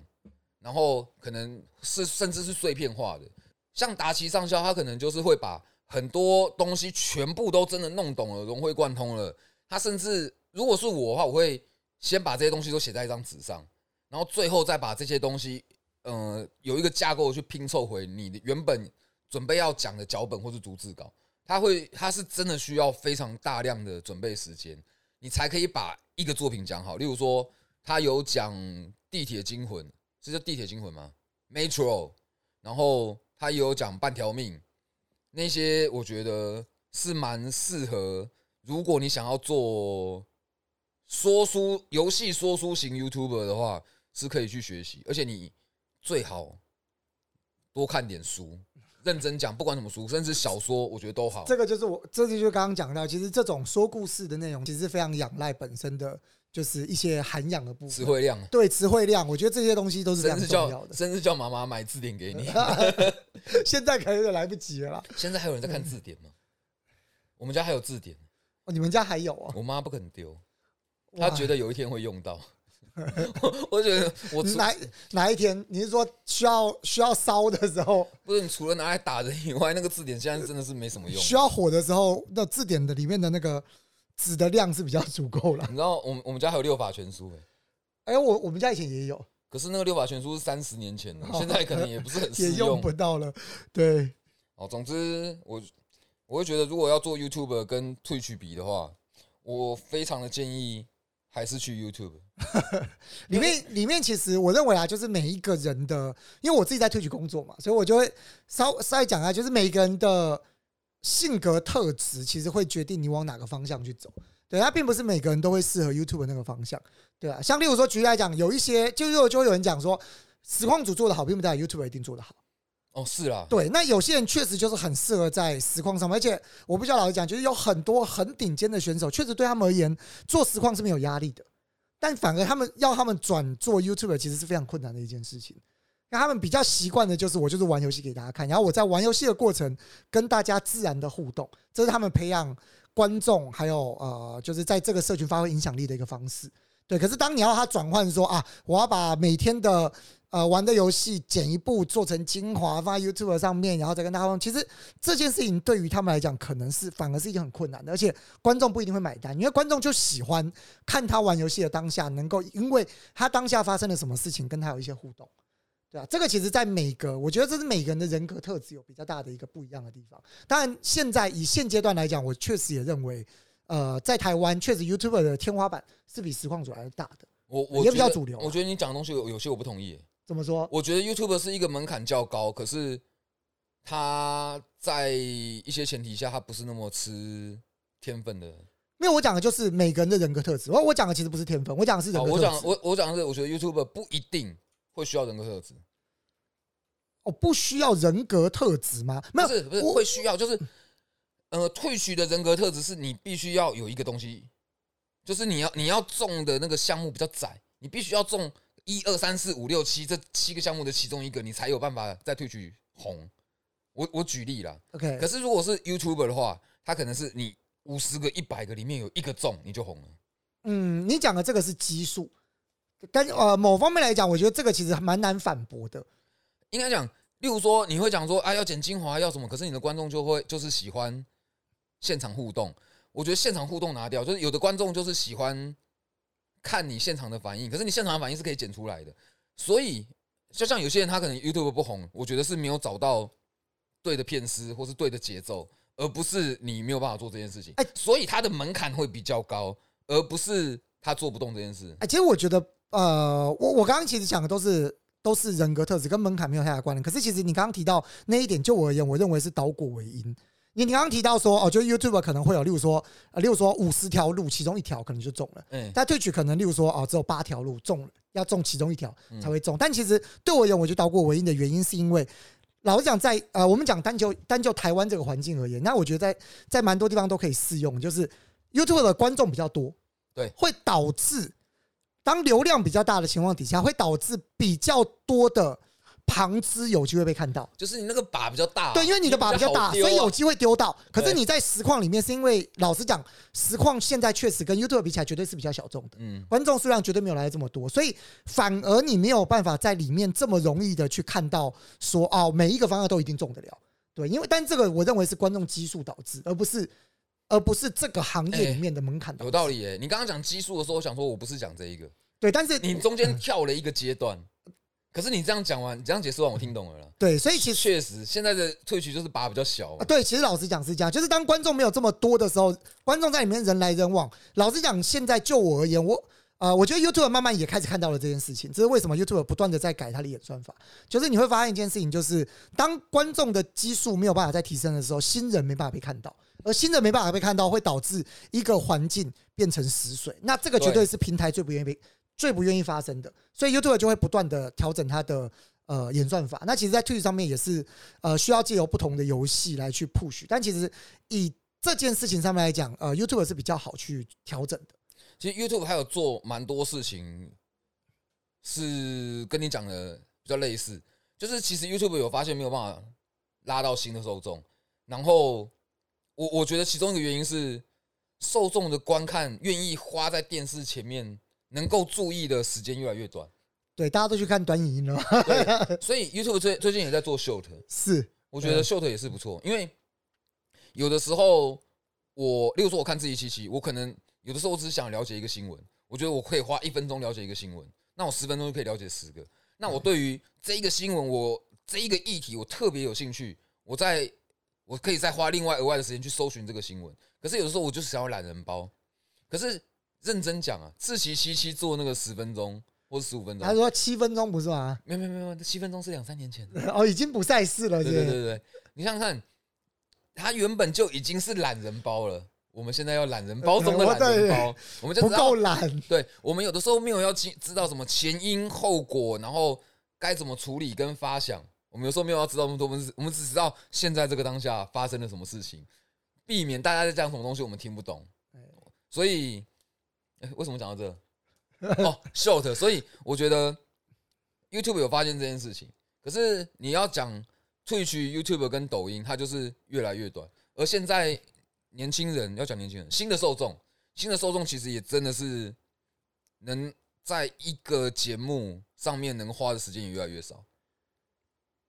然后可能是甚至是碎片化的。像达奇上校，他可能就是会把很多东西全部都真的弄懂了，融会贯通了。他甚至如果是我的话，我会先把这些东西都写在一张纸上，然后最后再把这些东西，呃，有一个架构去拼凑回你的原本准备要讲的脚本或是逐字稿。他会，他是真的需要非常大量的准备时间，你才可以把一个作品讲好。例如说，他有讲《地铁惊魂》，这叫《地铁惊魂》吗？Metro，然后他也有讲《半条命》，那些我觉得是蛮适合。如果你想要做说书游戏说书型 YouTuber 的话，是可以去学习，而且你最好多看点书。认真讲，不管什么书，甚至小说，我觉得都好。这个就是我，这就是刚刚讲到，其实这种说故事的内容，其实非常仰赖本身的就是一些涵养的部分，词汇量。对，词汇量，我觉得这些东西都是非常重要的。甚至叫妈妈买字典给你。<laughs> 现在可能有点来不及了。现在还有人在看字典吗？我们家还有字典。哦，你们家还有啊？我妈不肯丢，她觉得有一天会用到。<laughs> 我觉得我哪哪一天你是说需要需要烧的时候？不是，你除了拿来打人以外，那个字典现在真的是没什么用。需要火的时候，那字典的里面的那个纸的量是比较足够了。你知道，我们我们家还有六法全书哎，哎，我我们家以前也有，可是那个六法全书是三十年前的，现在可能也不是很 <laughs> 也用不到了。对，哦，总之我我会觉得，如果要做 YouTube 跟退去比的话，我非常的建议。还是去 YouTube <laughs> 里面，里面其实我认为啊，就是每一个人的，因为我自己在推去工作嘛，所以我就会稍稍微讲啊，就是每个人的性格特质，其实会决定你往哪个方向去走。对，它并不是每个人都会适合 YouTube 那个方向，对啊。像例如说，举例来讲，有一些就又就会有人讲说，实况组做的好，并不代表 YouTube 一定做的好。哦，是啊，对，那有些人确实就是很适合在实况上面，而且我必须要老实讲，就是有很多很顶尖的选手，确实对他们而言做实况是没有压力的，但反而他们要他们转做 YouTube，其实是非常困难的一件事情。那他们比较习惯的就是，我就是玩游戏给大家看，然后我在玩游戏的过程跟大家自然的互动，这是他们培养观众还有呃，就是在这个社群发挥影响力的一个方式。对，可是当你要他转换说啊，我要把每天的呃玩的游戏剪一部做成精华放在 YouTube 上面，然后再跟大家。其实这件事情对于他们来讲，可能是反而是一件很困难的，而且观众不一定会买单，因为观众就喜欢看他玩游戏的当下，能够因为他当下发生了什么事情，跟他有一些互动，对啊，这个其实，在每个我觉得这是每个人的人格特质有比较大的一个不一样的地方。当然，现在以现阶段来讲，我确实也认为。呃，在台湾确实 YouTube 的天花板是比实况组来大的，我我也比较主流。我觉得你讲的东西有有些我不同意。怎么说？我觉得 YouTube 是一个门槛较高，可是它在一些前提下，它不是那么吃天分的。没有，我讲的就是每个人的人格特质。我我讲的其实不是天分，我讲的是人格特质。我讲我我讲的是，我觉得 YouTube 不一定会需要人格特质。哦，不需要人格特质吗？没有，不是不是会需要，就是。呃，退取的人格特质是你必须要有一个东西，就是你要你要中的那个项目比较窄，你必须要中一二三四五六七这七个项目的其中一个，你才有办法再退取红。我我举例了，OK。可是如果是 YouTuber 的话，他可能是你五十个、一百个里面有一个中，你就红了。嗯，你讲的这个是基数，但呃某方面来讲，我觉得这个其实蛮难反驳的。应该讲，例如说你会讲说啊要剪精华要什么，可是你的观众就会就是喜欢。现场互动，我觉得现场互动拿掉，就是有的观众就是喜欢看你现场的反应，可是你现场的反应是可以剪出来的。所以，就像有些人他可能 YouTube 不红，我觉得是没有找到对的片师或是对的节奏，而不是你没有办法做这件事情。哎，所以他的门槛会比较高，而不是他做不动这件事。哎，其实我觉得，呃，我我刚刚其实讲的都是都是人格特质跟门槛没有太大关联。可是其实你刚刚提到那一点，就我而言，我认为是导果为因。你你刚刚提到说哦，就 YouTube 可能会有，例如说，呃，例如说五十条路，其中一条可能就中了。嗯。但退取可能，例如说哦，只有八条路中了，要中其中一条才会中。但其实对我而言，我觉得导果为因的原因是因为，老实讲，在呃，我们讲单就单就台湾这个环境而言，那我觉得在在蛮多地方都可以适用，就是 YouTube 的观众比较多，对，会导致当流量比较大的情况底下，会导致比较多的旁支有机会被看到。就是你那个靶比较大，对，因为你的靶比较大，啊所以有机会丢到。可是你在实况里面，是因为老实讲，实况现在确实跟 YouTube 比起来，绝对是比较小众的。嗯，观众数量绝对没有来的这么多，所以反而你没有办法在里面这么容易的去看到说哦，每一个方向都一定中得了。对，因为但这个我认为是观众基数导致，而不是而不是这个行业里面的门槛。有道理耶。你刚刚讲基数的时候，我想说我不是讲这一个，对，但是你中间跳了一个阶段。可是你这样讲完，你这样解释完，我听懂了啦。对，所以其实确实，现在的退曲就是靶比较小啊，，对，其实老实讲是这样，就是当观众没有这么多的时候，观众在里面人来人往。老实讲，现在就我而言，我呃，我觉得 YouTube 慢慢也开始看到了这件事情，这是为什么 YouTube 不断的在改它的演算法。就是你会发现一件事情，就是当观众的基数没有办法再提升的时候，新人没办法被看到，而新的没办法被看到，会导致一个环境变成死水。那这个绝对是平台最不愿意、最不愿意发生的，所以 YouTube 就会不断的调整它的。呃，演算法，那其实，在 Twitch 上面也是，呃，需要借由不同的游戏来去 push，但其实以这件事情上面来讲，呃，YouTube 是比较好去调整的。其实 YouTube 还有做蛮多事情，是跟你讲的比较类似。就是其实 YouTube 有发现没有办法拉到新的受众，然后我我觉得其中一个原因是受众的观看愿意花在电视前面能够注意的时间越来越短。对，大家都去看短影音了？对，所以 YouTube 最最近也在做 Short，<laughs> 是，我觉得 Short 也是不错，因为有的时候我，例如说我看自己七七，我可能有的时候我只是想了解一个新闻，我觉得我可以花一分钟了解一个新闻，那我十分钟就可以了解十个。那我对于这一个新闻，我这一个议题我特别有兴趣，我在我可以再花另外额外的时间去搜寻这个新闻。可是有的时候我就是想要懒人包，可是认真讲啊，自习七七做那个十分钟或者十五分钟他，说七分钟不是吗？没有没有没有，七分钟是两三年前的。哦，已经不赛事了，对是不是对对对，你想想看，他原本就已经是懒人包了，我们现在要懒人包中的懒人包，我们就不够，懒。对我们有的时候没有要知知道什么前因后果，然后该怎么处理跟发想，我们有时候没有要知道那么多，我们只我们只知道现在这个当下发生了什么事情，避免大家在讲什么东西我们听不懂，所以，诶为什么讲到这？<laughs> 哦，short，所以我觉得 YouTube 有发现这件事情，可是你要讲 Twitch、YouTube 跟抖音，它就是越来越短。而现在年轻人要讲年轻人，新的受众，新的受众其实也真的是能在一个节目上面能花的时间也越来越少。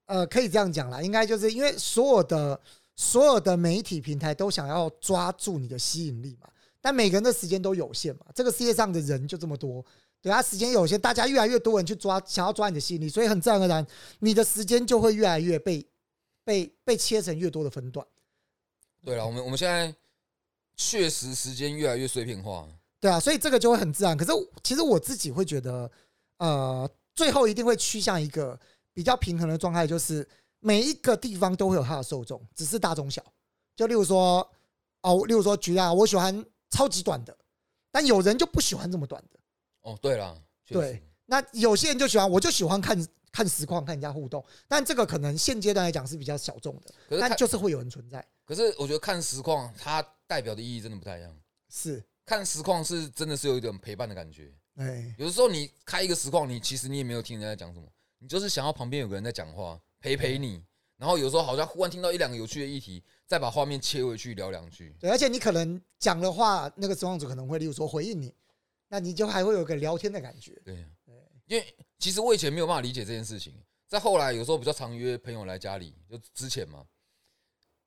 呃，可以这样讲啦，应该就是因为所有的所有的媒体平台都想要抓住你的吸引力嘛，但每个人的时间都有限嘛，这个世界上的人就这么多，对啊时间有限，大家越来越多人去抓，想要抓你的吸引力，所以很自然而然，你的时间就会越来越被被被切成越多的分段，对了，我们我们现在确实时间越来越碎片化。对啊，所以这个就会很自然。可是其实我自己会觉得，呃，最后一定会趋向一个比较平衡的状态，就是每一个地方都会有它的受众，只是大中小。就例如说，哦，例如说举例啊，我喜欢超级短的，但有人就不喜欢这么短的。哦，对了，对，那有些人就喜欢，我就喜欢看看实况，看人家互动。但这个可能现阶段来讲是比较小众的，可但就是会有人存在。可是我觉得看实况，它代表的意义真的不太一样。是，看实况是真的是有一种陪伴的感觉。哎，有的时候你开一个实况，你其实你也没有听人家在讲什么，你就是想要旁边有个人在讲话陪陪你。然后有时候好像忽然听到一两个有趣的议题，再把画面切回去聊两句。对，而且你可能讲的话，那个实况组可能会，例如说回应你，那你就还会有个聊天的感觉。对，因为其实我以前没有办法理解这件事情，在后来有时候比较常约朋友来家里，就之前嘛，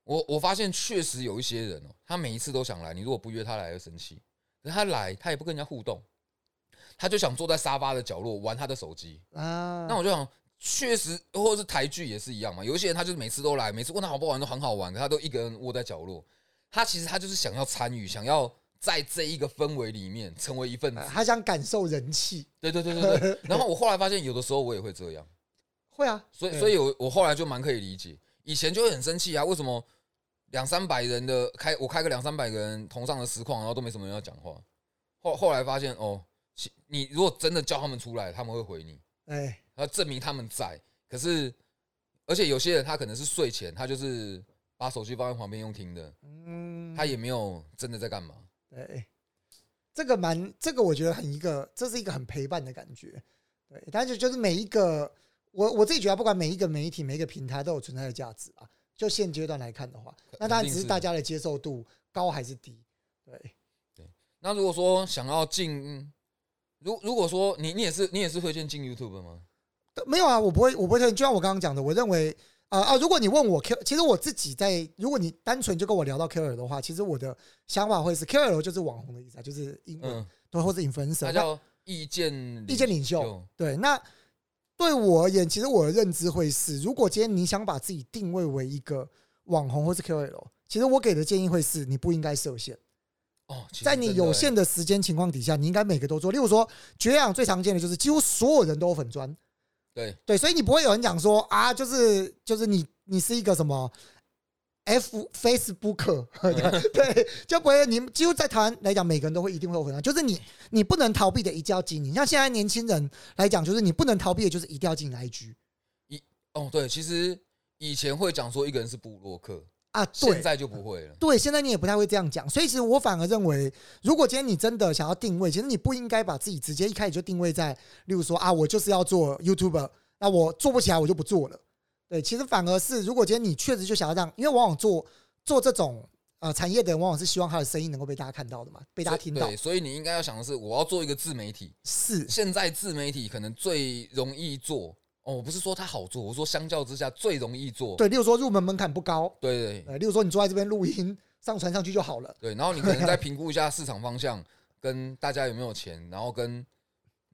我我发现确实有一些人哦，他每一次都想来，你如果不约他来，会生气。可是他来，他也不跟人家互动，他就想坐在沙发的角落玩他的手机。啊，那我就想，确实，或者是台剧也是一样嘛。有一些人他就是每次都来，每次问他好不好玩都很好玩，可他都一个人窝在角落。他其实他就是想要参与，想要在这一个氛围里面成为一份子。他想感受人气，对对对对对。<laughs> 然后我后来发现，有的时候我也会这样，会啊，所以所以我我后来就蛮可以理解。以前就会很生气啊，为什么两三百人的开我开个两三百个人同上的实况，然后都没什么人要讲话。后后来发现哦，其你如果真的叫他们出来，他们会回你。哎，要证明他们在。可是，而且有些人他可能是睡前，他就是把手机放在旁边用听的，嗯，他也没有真的在干嘛。对，这个蛮，这个我觉得很一个，这是一个很陪伴的感觉。对，但是就是每一个，我我自己觉得，不管每一个媒体、每一个平台都有存在的价值啊。就现阶段来看的话，那当然只是大家的接受度高还是低。对对，那如果说想要进，如如果说你你也是你也是推荐进 YouTube 吗？没有啊，我不会我不会推荐。就像我刚刚讲的，我认为啊啊，如果你问我 Q，其实我自己在，如果你单纯就跟我聊到 KOL 的话，其实我的想法会是 KOL 就是网红的意思啊，就是英文对，或者 influencer，叫意见意见领袖。对，那。对我而言，其实我的认知会是，如果今天你想把自己定位为一个网红或是 KOL，其实我给的建议会是，你不应该设限。哦，在你有限的时间情况底下，你应该每个都做。例如说，绝氧最常见的就是几乎所有人都有粉砖。对对，所以你不会有人讲说啊，就是就是你你是一个什么。F Facebook <laughs> 对，就不会你几乎在台湾来讲，每个人都会一定会有粉就是你你不能逃避的，一定要经营。像现在年轻人来讲，就是你不能逃避的，就是一定要进 IG。一哦，对，其实以前会讲说一个人是布洛克啊，对现在就不会了。对，现在你也不太会这样讲。所以其实我反而认为，如果今天你真的想要定位，其实你不应该把自己直接一开始就定位在，例如说啊，我就是要做 YouTuber，那我做不起来，我就不做了。对，其实反而是，如果今天你确实就想要让，因为往往做做这种呃产业的人，往往是希望他的声音能够被大家看到的嘛，被大家听到。对，所以你应该要想的是，我要做一个自媒体。是，现在自媒体可能最容易做哦，我不是说它好做，我说相较之下最容易做。对，例如说入门门槛不高。对对。例如说你坐在这边录音，上传上去就好了。对，然后你可能再 <laughs> 评估一下市场方向，跟大家有没有钱，然后跟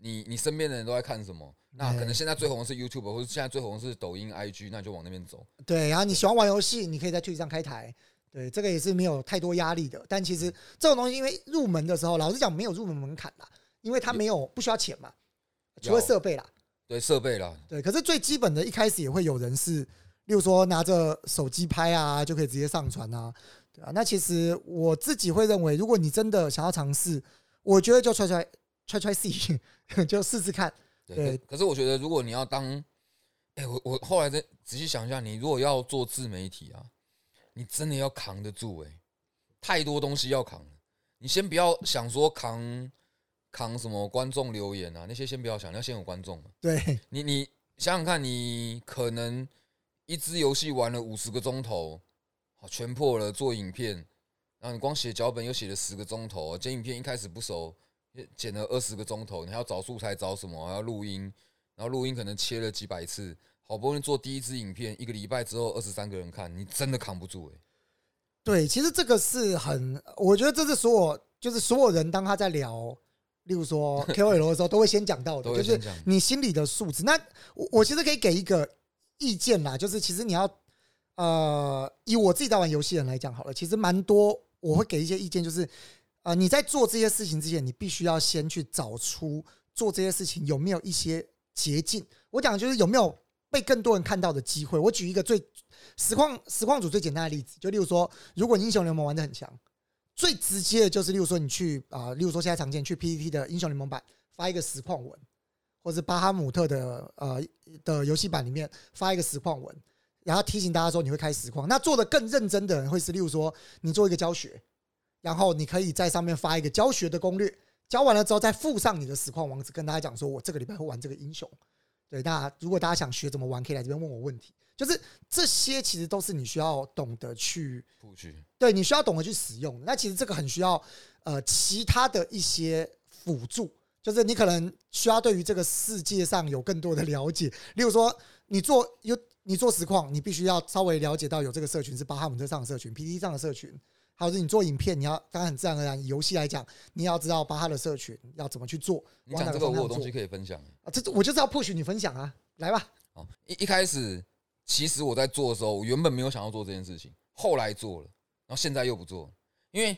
你你身边的人都在看什么。那可能现在最红的是 YouTube，或者现在最红的是抖音、IG，那就往那边走。对，然后你喜欢玩游戏，你可以在 Twitch 上开台，对，这个也是没有太多压力的。但其实这种东西，因为入门的时候，老实讲没有入门门槛啦，因为它没有不需要钱嘛，除了设备啦。对，设备啦。对，可是最基本的一开始也会有人是，例如说拿着手机拍啊，就可以直接上传啊，对啊。那其实我自己会认为，如果你真的想要尝试，我觉得就 try try try try see，就试试看。对，可是我觉得，如果你要当，哎，我我后来再仔细想一下，你如果要做自媒体啊，你真的要扛得住哎，太多东西要扛你先不要想说扛扛什么观众留言啊，那些先不要想，要先有观众嘛。对，你你想想看，你可能一支游戏玩了五十个钟头，好全破了，做影片，然后你光写脚本又写了十个钟头，剪影片一开始不熟。剪了二十个钟头，你还要找素材，找什么？还要录音，然后录音可能切了几百次，好不容易做第一支影片，一个礼拜之后二十三个人看，你真的扛不住哎。对，其实这个是很，我觉得这是所有就是所有人当他在聊，例如说 KOL 的时候，<laughs> 都会先讲到的，就是你心里的素质。那我我其实可以给一个意见啦，就是其实你要呃，以我自己在玩游戏人来讲好了，其实蛮多我会给一些意见，就是。啊，你在做这些事情之前，你必须要先去找出做这些事情有没有一些捷径。我讲就是有没有被更多人看到的机会。我举一个最实况实况组最简单的例子，就例如说，如果英雄联盟玩的很强，最直接的就是，例如说你去啊，例如说现在常见去 PPT 的英雄联盟版发一个实况文，或者巴哈姆特的呃的游戏版里面发一个实况文，然后提醒大家说你会开实况。那做的更认真的人会是，例如说你做一个教学。然后你可以在上面发一个教学的攻略，教完了之后再附上你的实况网址，跟大家讲说，我这个礼拜会玩这个英雄。对，那如果大家想学怎么玩，可以来这边问我问题。就是这些其实都是你需要懂得去，对你需要懂得去使用。那其实这个很需要呃其他的一些辅助，就是你可能需要对于这个世界上有更多的了解。例如说，你做有你做实况，你必须要稍微了解到有这个社群是巴哈姆特上的社群，PT 上的社群。还有是，你做影片，你要当然很自然而然。游戏来讲，你要知道巴哈的社群要怎么去做。你讲这个，我有东西可以分享啊！这我就是要 push 你分享啊！来吧。哦，一一开始，其实我在做的时候，我原本没有想要做这件事情，后来做了，然后现在又不做，因为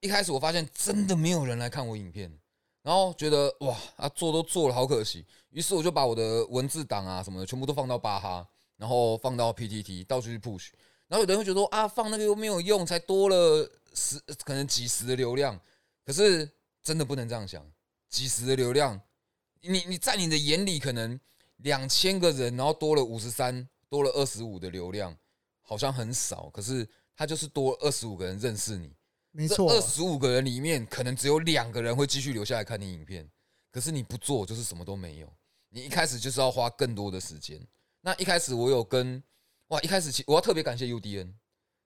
一开始我发现真的没有人来看我影片，然后觉得哇啊做都做了，好可惜。于是我就把我的文字档啊什么的全部都放到巴哈，然后放到 PTT，到处去 push。然后有的人会觉得说啊，放那个又没有用，才多了十，可能几十的流量。可是真的不能这样想，几十的流量，你你在你的眼里可能两千个人，然后多了五十三，多了二十五的流量，好像很少。可是他就是多二十五个人认识你，没错。二十五个人里面，可能只有两个人会继续留下来看你影片。可是你不做，就是什么都没有。你一开始就是要花更多的时间。那一开始我有跟哇，一开始我要特别感谢 UDN，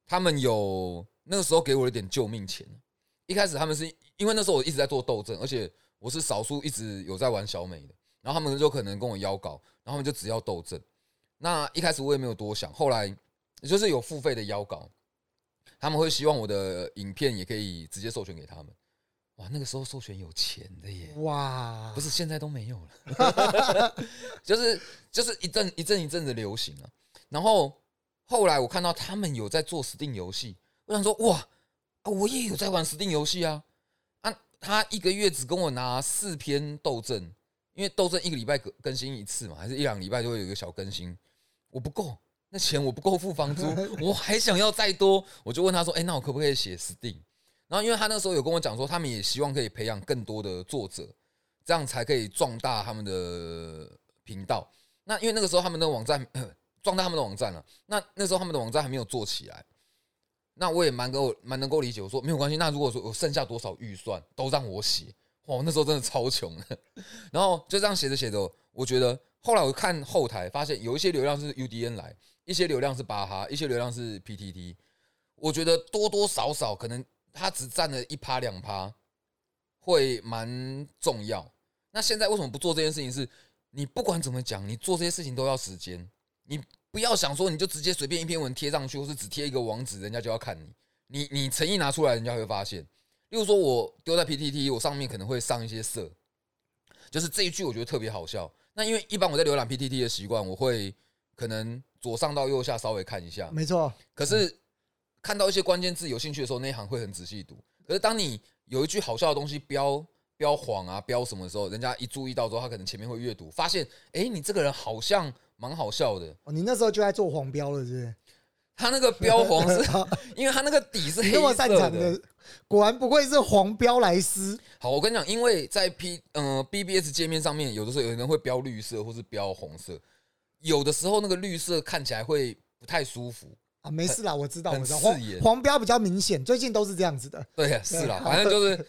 他们有那个时候给我一点救命钱。一开始他们是因为那时候我一直在做斗争，而且我是少数一直有在玩小美的，然后他们就可能跟我邀稿，然后他们就只要斗阵。那一开始我也没有多想，后来就是有付费的邀稿，他们会希望我的影片也可以直接授权给他们。哇，那个时候授权有钱的耶！哇不，是现在都没有了，<laughs> 就是就是一阵一阵一阵的流行啊。然后后来我看到他们有在做 Steam 游戏，我想说哇啊，我也有在玩 Steam 游戏啊啊！他一个月只跟我拿四篇斗阵，因为斗阵一个礼拜更更新一次嘛，还是一两个礼拜就会有一个小更新，我不够，那钱我不够付房租，<laughs> 我还想要再多，我就问他说，哎、那我可不可以写 Steam？然后因为他那时候有跟我讲说，他们也希望可以培养更多的作者，这样才可以壮大他们的频道。那因为那个时候他们的网站 <clears throat> 壮大他们的网站了，那那时候他们的网站还没有做起来，那我也蛮够蛮能够理解。我说没有关系，那如果说我剩下多少预算都让我写，哇，我那时候真的超穷的。<laughs> 然后就这样写着写着，我觉得后来我看后台发现有一些流量是 UDN 来，一些流量是巴哈，一些流量是 PTT。我觉得多多少少可能它只占了一趴两趴，会蛮重要。那现在为什么不做这件事情是？你不管怎么讲，你做这些事情都要时间。你不要想说你就直接随便一篇文贴上去，或是只贴一个网址，人家就要看你。你你诚意拿出来，人家会发现。例如说，我丢在 PTT，我上面可能会上一些色，就是这一句我觉得特别好笑。那因为一般我在浏览 PTT 的习惯，我会可能左上到右下稍微看一下，没错，可是看到一些关键字有兴趣的时候，那一行会很仔细读。可是当你有一句好笑的东西标标黄啊标什么的时候，人家一注意到之后，他可能前面会阅读，发现哎、诶你这个人好像蛮好笑的。哦，你那时候就在做黄标了，是不是？他那个标黄是 <laughs> 因为他那个底是黑你那么擅色长的，果然不愧是黄标莱斯。好，我跟你讲，因为在 P 呃 BBS 界面上面，有的时候有人会标绿色或是标红色，有的时候那个绿色看起来会不太舒服。啊，没事啦，我知道，我知道，黄黄标比较明显，最近都是这样子的。对，是啦，<laughs> 反正就是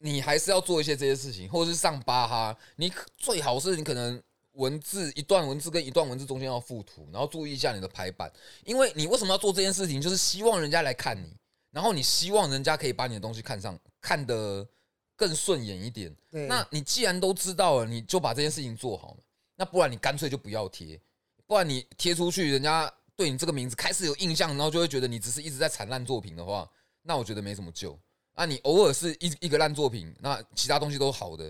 你还是要做一些这些事情，或者是上巴哈，你可最好是你可能文字一段文字跟一段文字中间要附图，然后注意一下你的排版，因为你为什么要做这件事情，就是希望人家来看你，然后你希望人家可以把你的东西看上，看得更顺眼一点。对，那你既然都知道了，你就把这件事情做好嘛。那不然你干脆就不要贴，不然你贴出去，人家对你这个名字开始有印象，然后就会觉得你只是一直在产烂作品的话，那我觉得没什么救。啊，你偶尔是一一个烂作品，那其他东西都好的，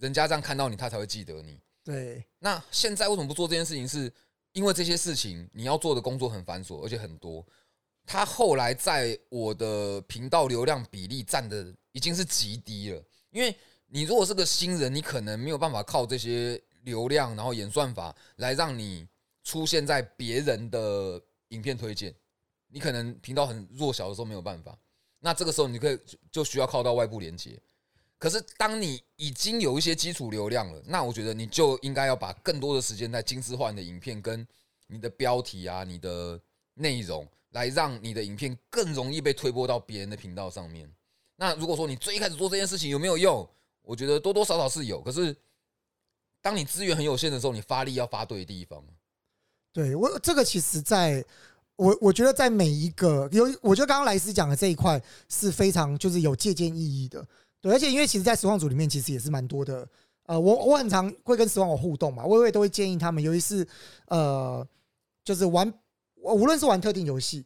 人家这样看到你，他才会记得你。对，那现在为什么不做这件事情？是因为这些事情你要做的工作很繁琐，而且很多。他后来在我的频道流量比例占的已经是极低了，因为你如果是个新人，你可能没有办法靠这些流量，然后演算法来让你出现在别人的影片推荐，你可能频道很弱小的时候没有办法。那这个时候你可以就需要靠到外部连接。可是当你已经有一些基础流量了，那我觉得你就应该要把更多的时间在精致化你的影片跟你的标题啊、你的内容，来让你的影片更容易被推播到别人的频道上面。那如果说你最一开始做这件事情有没有用？我觉得多多少少是有。可是当你资源很有限的时候，你发力要发对地方。对我这个其实在，我我觉得在每一个有，我觉得刚刚莱斯讲的这一块是非常就是有借鉴意义的。对，而且因为其实，在实况组里面其实也是蛮多的。呃，我我很常会跟实况我互动嘛，我也都会建议他们，尤其是呃，就是玩，无论是玩特定游戏，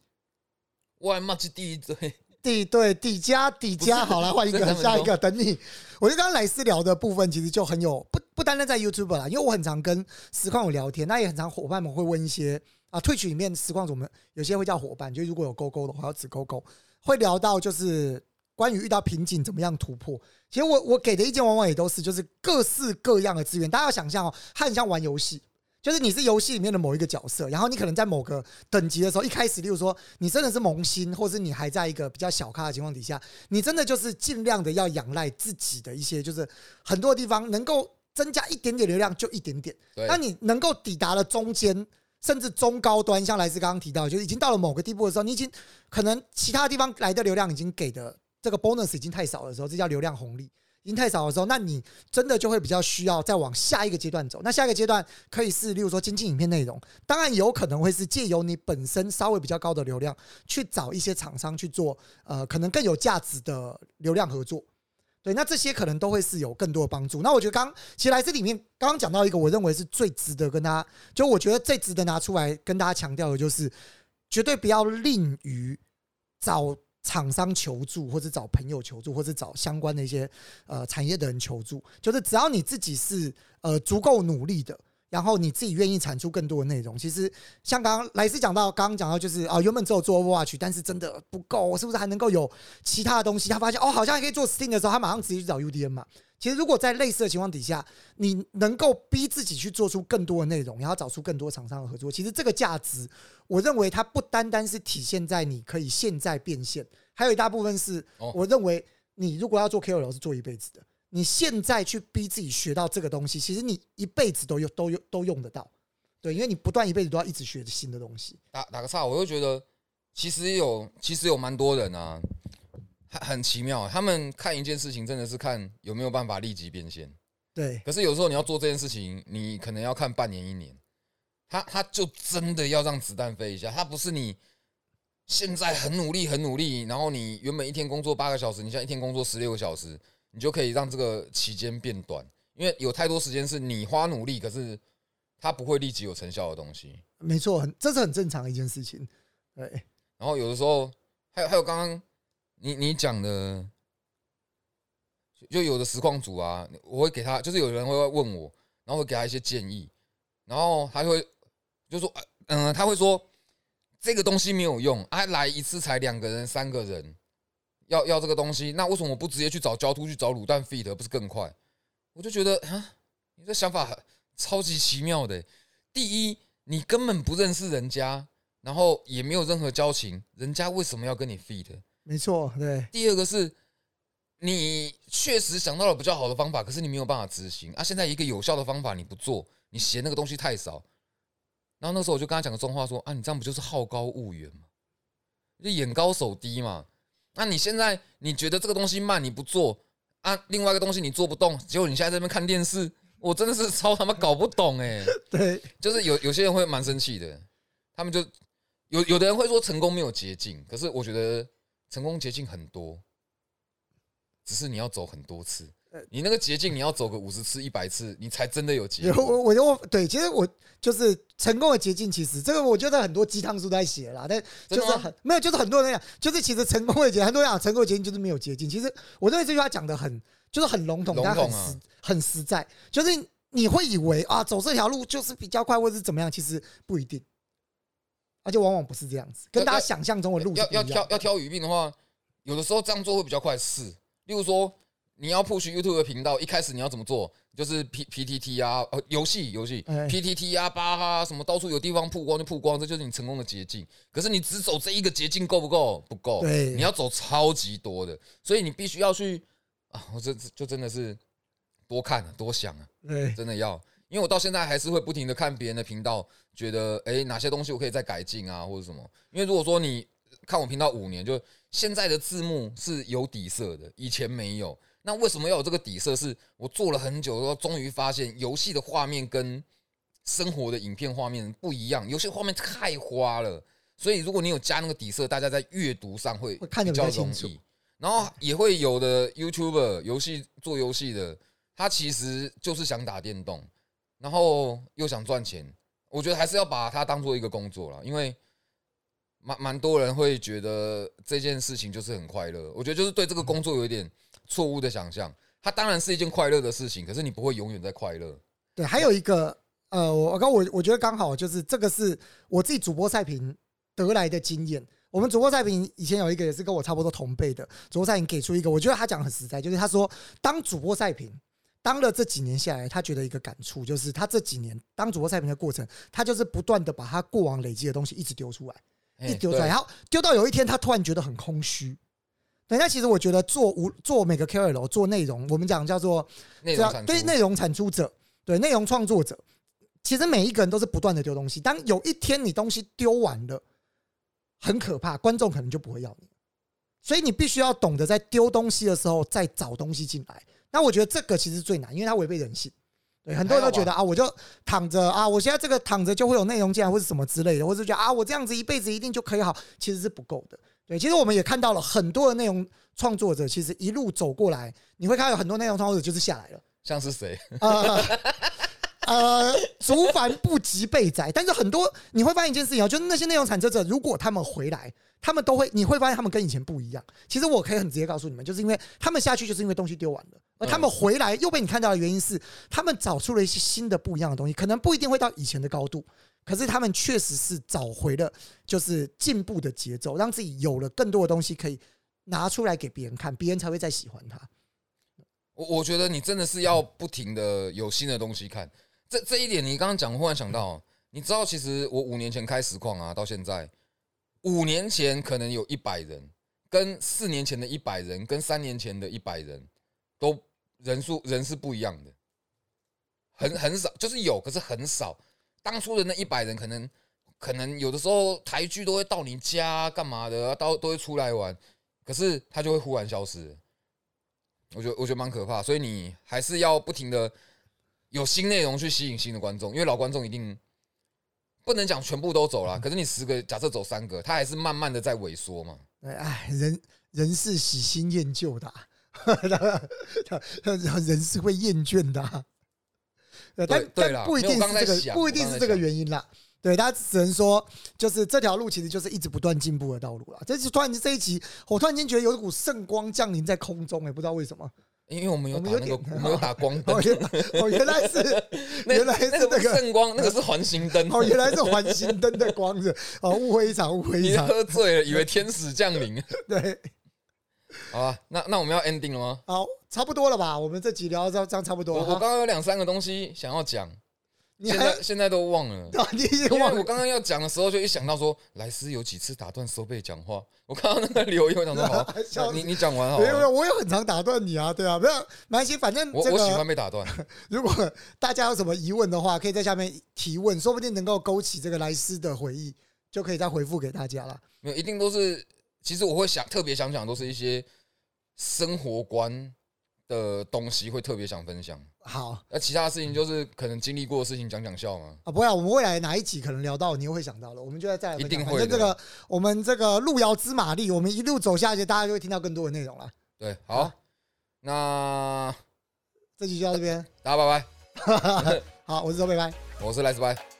哇，妈这第一堆，<laughs> 底对底加底加，好了换一个 <laughs> 下一个，等你。我觉得刚刚莱斯聊的部分其实就很有不不单单在 YouTube 啦，因为我很常跟实况有聊天，那也很常伙伴们会问一些啊，Twitch 里面实况组们有些会叫伙伴，就如果有勾勾的话，要指勾勾，会聊到就是关于遇到瓶颈怎么样突破。其实我我给的意见往往也都是就是各式各样的资源，大家要想象哦，它很像玩游戏。就是你是游戏里面的某一个角色，然后你可能在某个等级的时候，一开始，例如说你真的是萌新，或是你还在一个比较小咖的情况底下，你真的就是尽量的要仰赖自己的一些，就是很多地方能够增加一点点流量就一点点。对那你能够抵达了中间，甚至中高端，像来自刚刚提到，就是已经到了某个地步的时候，你已经可能其他地方来的流量已经给的这个 bonus 已经太少的时候，这叫流量红利。已经太少的时候，那你真的就会比较需要再往下一个阶段走。那下一个阶段可以是，例如说精进影片内容，当然有可能会是借由你本身稍微比较高的流量，去找一些厂商去做，呃，可能更有价值的流量合作。对，那这些可能都会是有更多的帮助。那我觉得刚其实来这里面刚刚讲到一个，我认为是最值得跟大家，就我觉得最值得拿出来跟大家强调的，就是绝对不要吝于找厂商求助，或者找朋友求助，或者找相关的一些呃产业的人求助。就是只要你自己是呃足够努力的。然后你自己愿意产出更多的内容，其实像刚刚莱斯讲到，刚刚讲到就是啊，原本只有做 watch，但是真的不够，是不是还能够有其他的东西？他发现哦，好像还可以做 Steam 的时候，他马上直接去找 UDN 嘛。其实如果在类似的情况底下，你能够逼自己去做出更多的内容，然后找出更多厂商的合作，其实这个价值，我认为它不单单是体现在你可以现在变现，还有一大部分是，我认为你如果要做 KOL 是做一辈子的。你现在去逼自己学到这个东西，其实你一辈子都用、都用、都用得到，对，因为你不断一辈子都要一直学新的东西。打打个岔，我又觉得其实有，其实有蛮多人啊，很很奇妙，他们看一件事情真的是看有没有办法立即变现。对，可是有时候你要做这件事情，你可能要看半年、一年，他他就真的要让子弹飞一下，他不是你现在很努力、很努力，然后你原本一天工作八个小时，你现在一天工作十六个小时。你就可以让这个期间变短，因为有太多时间是你花努力，可是它不会立即有成效的东西。没错，很这是很正常的一件事情。对。然后有的时候还有还有刚刚你你讲的，就有的实况组啊，我会给他，就是有人会问我，然后会给他一些建议，然后他会就说，嗯，他会说这个东西没有用，啊，来一次才两个人、三个人。要要这个东西，那为什么我不直接去找焦突去找卤蛋 feed 不是更快？我就觉得啊，你这想法超级奇妙的。第一，你根本不认识人家，然后也没有任何交情，人家为什么要跟你 feed？没错，对。第二个是，你确实想到了比较好的方法，可是你没有办法执行啊。现在一个有效的方法你不做，你嫌那个东西太少，然后那时候我就跟他讲个重话说啊，你这样不就是好高骛远吗？就眼高手低嘛。那你现在你觉得这个东西慢，你不做啊？另外一个东西你做不动，结果你现在在那边看电视，我真的是超他妈搞不懂哎！<laughs> 对，就是有有些人会蛮生气的，他们就有有的人会说成功没有捷径，可是我觉得成功捷径很多，只是你要走很多次。你那个捷径，你要走个五十次、一百次，你才真的有捷径。我我我对，其实我就是成功的捷径。其实这个我觉得很多鸡汤书都在写啦，但就是很没有，就是很多人讲，就是其实成功的捷，很多人讲成功的捷径就是没有捷径。其实我认为这句话讲的很就是很笼统，但很实很实在。就是你会以为啊，走这条路就是比较快，或者是怎么样，其实不一定，而且往往不是这样子，跟大家想象中的路要要挑要挑语病的话，有的时候这样做会比较快。是，例如说。你要 push YouTube 的频道，一开始你要怎么做？就是 P P T T 啊，呃，游戏游戏 P T T 啊，巴哈什么，到处有地方曝光就曝光，这就是你成功的捷径。可是你只走这一个捷径够不够？不够。对，你要走超级多的，所以你必须要去啊！我这就真的是多看多想啊，对，真的要。因为我到现在还是会不停的看别人的频道，觉得哎，哪些东西我可以再改进啊，或者什么？因为如果说你看我频道五年，就现在的字幕是有底色的，以前没有。那为什么要有这个底色？是我做了很久，后，终于发现游戏的画面跟生活的影片画面不一样，游戏画面太花了。所以如果你有加那个底色，大家在阅读上会比较容易。然后也会有的 YouTuber 游戏做游戏的，他其实就是想打电动，然后又想赚钱。我觉得还是要把它当做一个工作了，因为蛮蛮多人会觉得这件事情就是很快乐。我觉得就是对这个工作有一点。错误的想象，它当然是一件快乐的事情，可是你不会永远在快乐。对，还有一个，呃，我刚我我觉得刚好就是这个是我自己主播赛评得来的经验。我们主播赛评以前有一个也是跟我差不多同辈的主播赛评，给出一个，我觉得他讲很实在，就是他说当主播赛评当了这几年下来，他觉得一个感触就是他这几年当主播赛评的过程，他就是不断的把他过往累积的东西一直丢出来，一丢出来，然后丢到有一天他突然觉得很空虚。人家其实我觉得做无做每个 KOL 做内容，我们讲叫做内容对内容产出者，对内容创作者，其实每一个人都是不断的丢东西。当有一天你东西丢完了，很可怕，观众可能就不会要你。所以你必须要懂得在丢东西的时候再找东西进来。那我觉得这个其实最难，因为它违背人性。对，很多人都觉得啊，我就躺着啊，我现在这个躺着就会有内容进来，或者什么之类的，或者觉得啊，我这样子一辈子一定就可以好，其实是不够的。对，其实我们也看到了很多的内容创作者，其实一路走过来，你会看到有很多内容创作者就是下来了。像是谁？<laughs> 呃呃，竹凡不及被宰，但是很多你会发现一件事情啊，就是那些内容产生者，如果他们回来，他们都会，你会发现他们跟以前不一样。其实我可以很直接告诉你们，就是因为他们下去，就是因为东西丢完了，而他们回来又被你看到的原因是，他们找出了一些新的不一样的东西，可能不一定会到以前的高度，可是他们确实是找回了就是进步的节奏，让自己有了更多的东西可以拿出来给别人看，别人才会再喜欢他。我我觉得你真的是要不停的有新的东西看。这这一点，你刚刚讲，忽然想到，你知道，其实我五年前开实况啊，到现在，五年前可能有一百人，跟四年前的一百人，跟三年前的一百人，都人数人是不一样的，很很少，就是有，可是很少。当初的那一百人，可能可能有的时候台剧都会到你家干嘛的，到都会出来玩，可是他就会忽然消失。我觉得我觉得蛮可怕，所以你还是要不停的。有新内容去吸引新的观众，因为老观众一定不能讲全部都走了。可是你十个，假设走三个，他还是慢慢的在萎缩嘛。哎，人人是喜新厌旧的，<laughs> 人是会厌倦的。但但不一定是这个，不一定是这个原因啦。对，他只能说，就是这条路其实就是一直不断进步的道路了。这是突然间这一集，我突然间觉得有一股圣光降临在空中，也不知道为什么。因为我们有打那个，我们有打光灯。哦，原来是，<laughs> 原来是那个圣光，那个是环形灯。哦，原来是环形灯的光子。哦，误会一场，误会一场。喝醉了，以为天使降临。<laughs> 对。好啊，那那我们要 ending 了吗？好，差不多了吧？我们这集聊到这样差不多。我我刚刚有两三个东西想要讲。现在现在都忘了，<laughs> 你已经忘了。我刚刚要讲的时候，就一想到说，莱斯有几次打断收贝讲话。我看到那个留言，我想说，好，<laughs> 你你讲完好。没有没有，我有很常打断你啊，对啊，没有，没关系，反正我我喜欢被打断。<laughs> 如果大家有什么疑问的话，可以在下面提问，说不定能够勾起这个莱斯的回忆，就可以再回复给大家了。没有，一定都是，其实我会想特别想讲，都是一些生活观。的东西会特别想分享。好，那其他的事情就是可能经历过的事情讲讲笑嘛。啊，不会，我们未来哪一集可能聊到，你又会想到了，我们就在再一定会。这个我们这个路遥知马力，我们一路走下去，大家就会听到更多的内容了。对，好，那这集就到这边，大家拜拜。<laughs> 好，我是周拜拜，我是赖斯拜。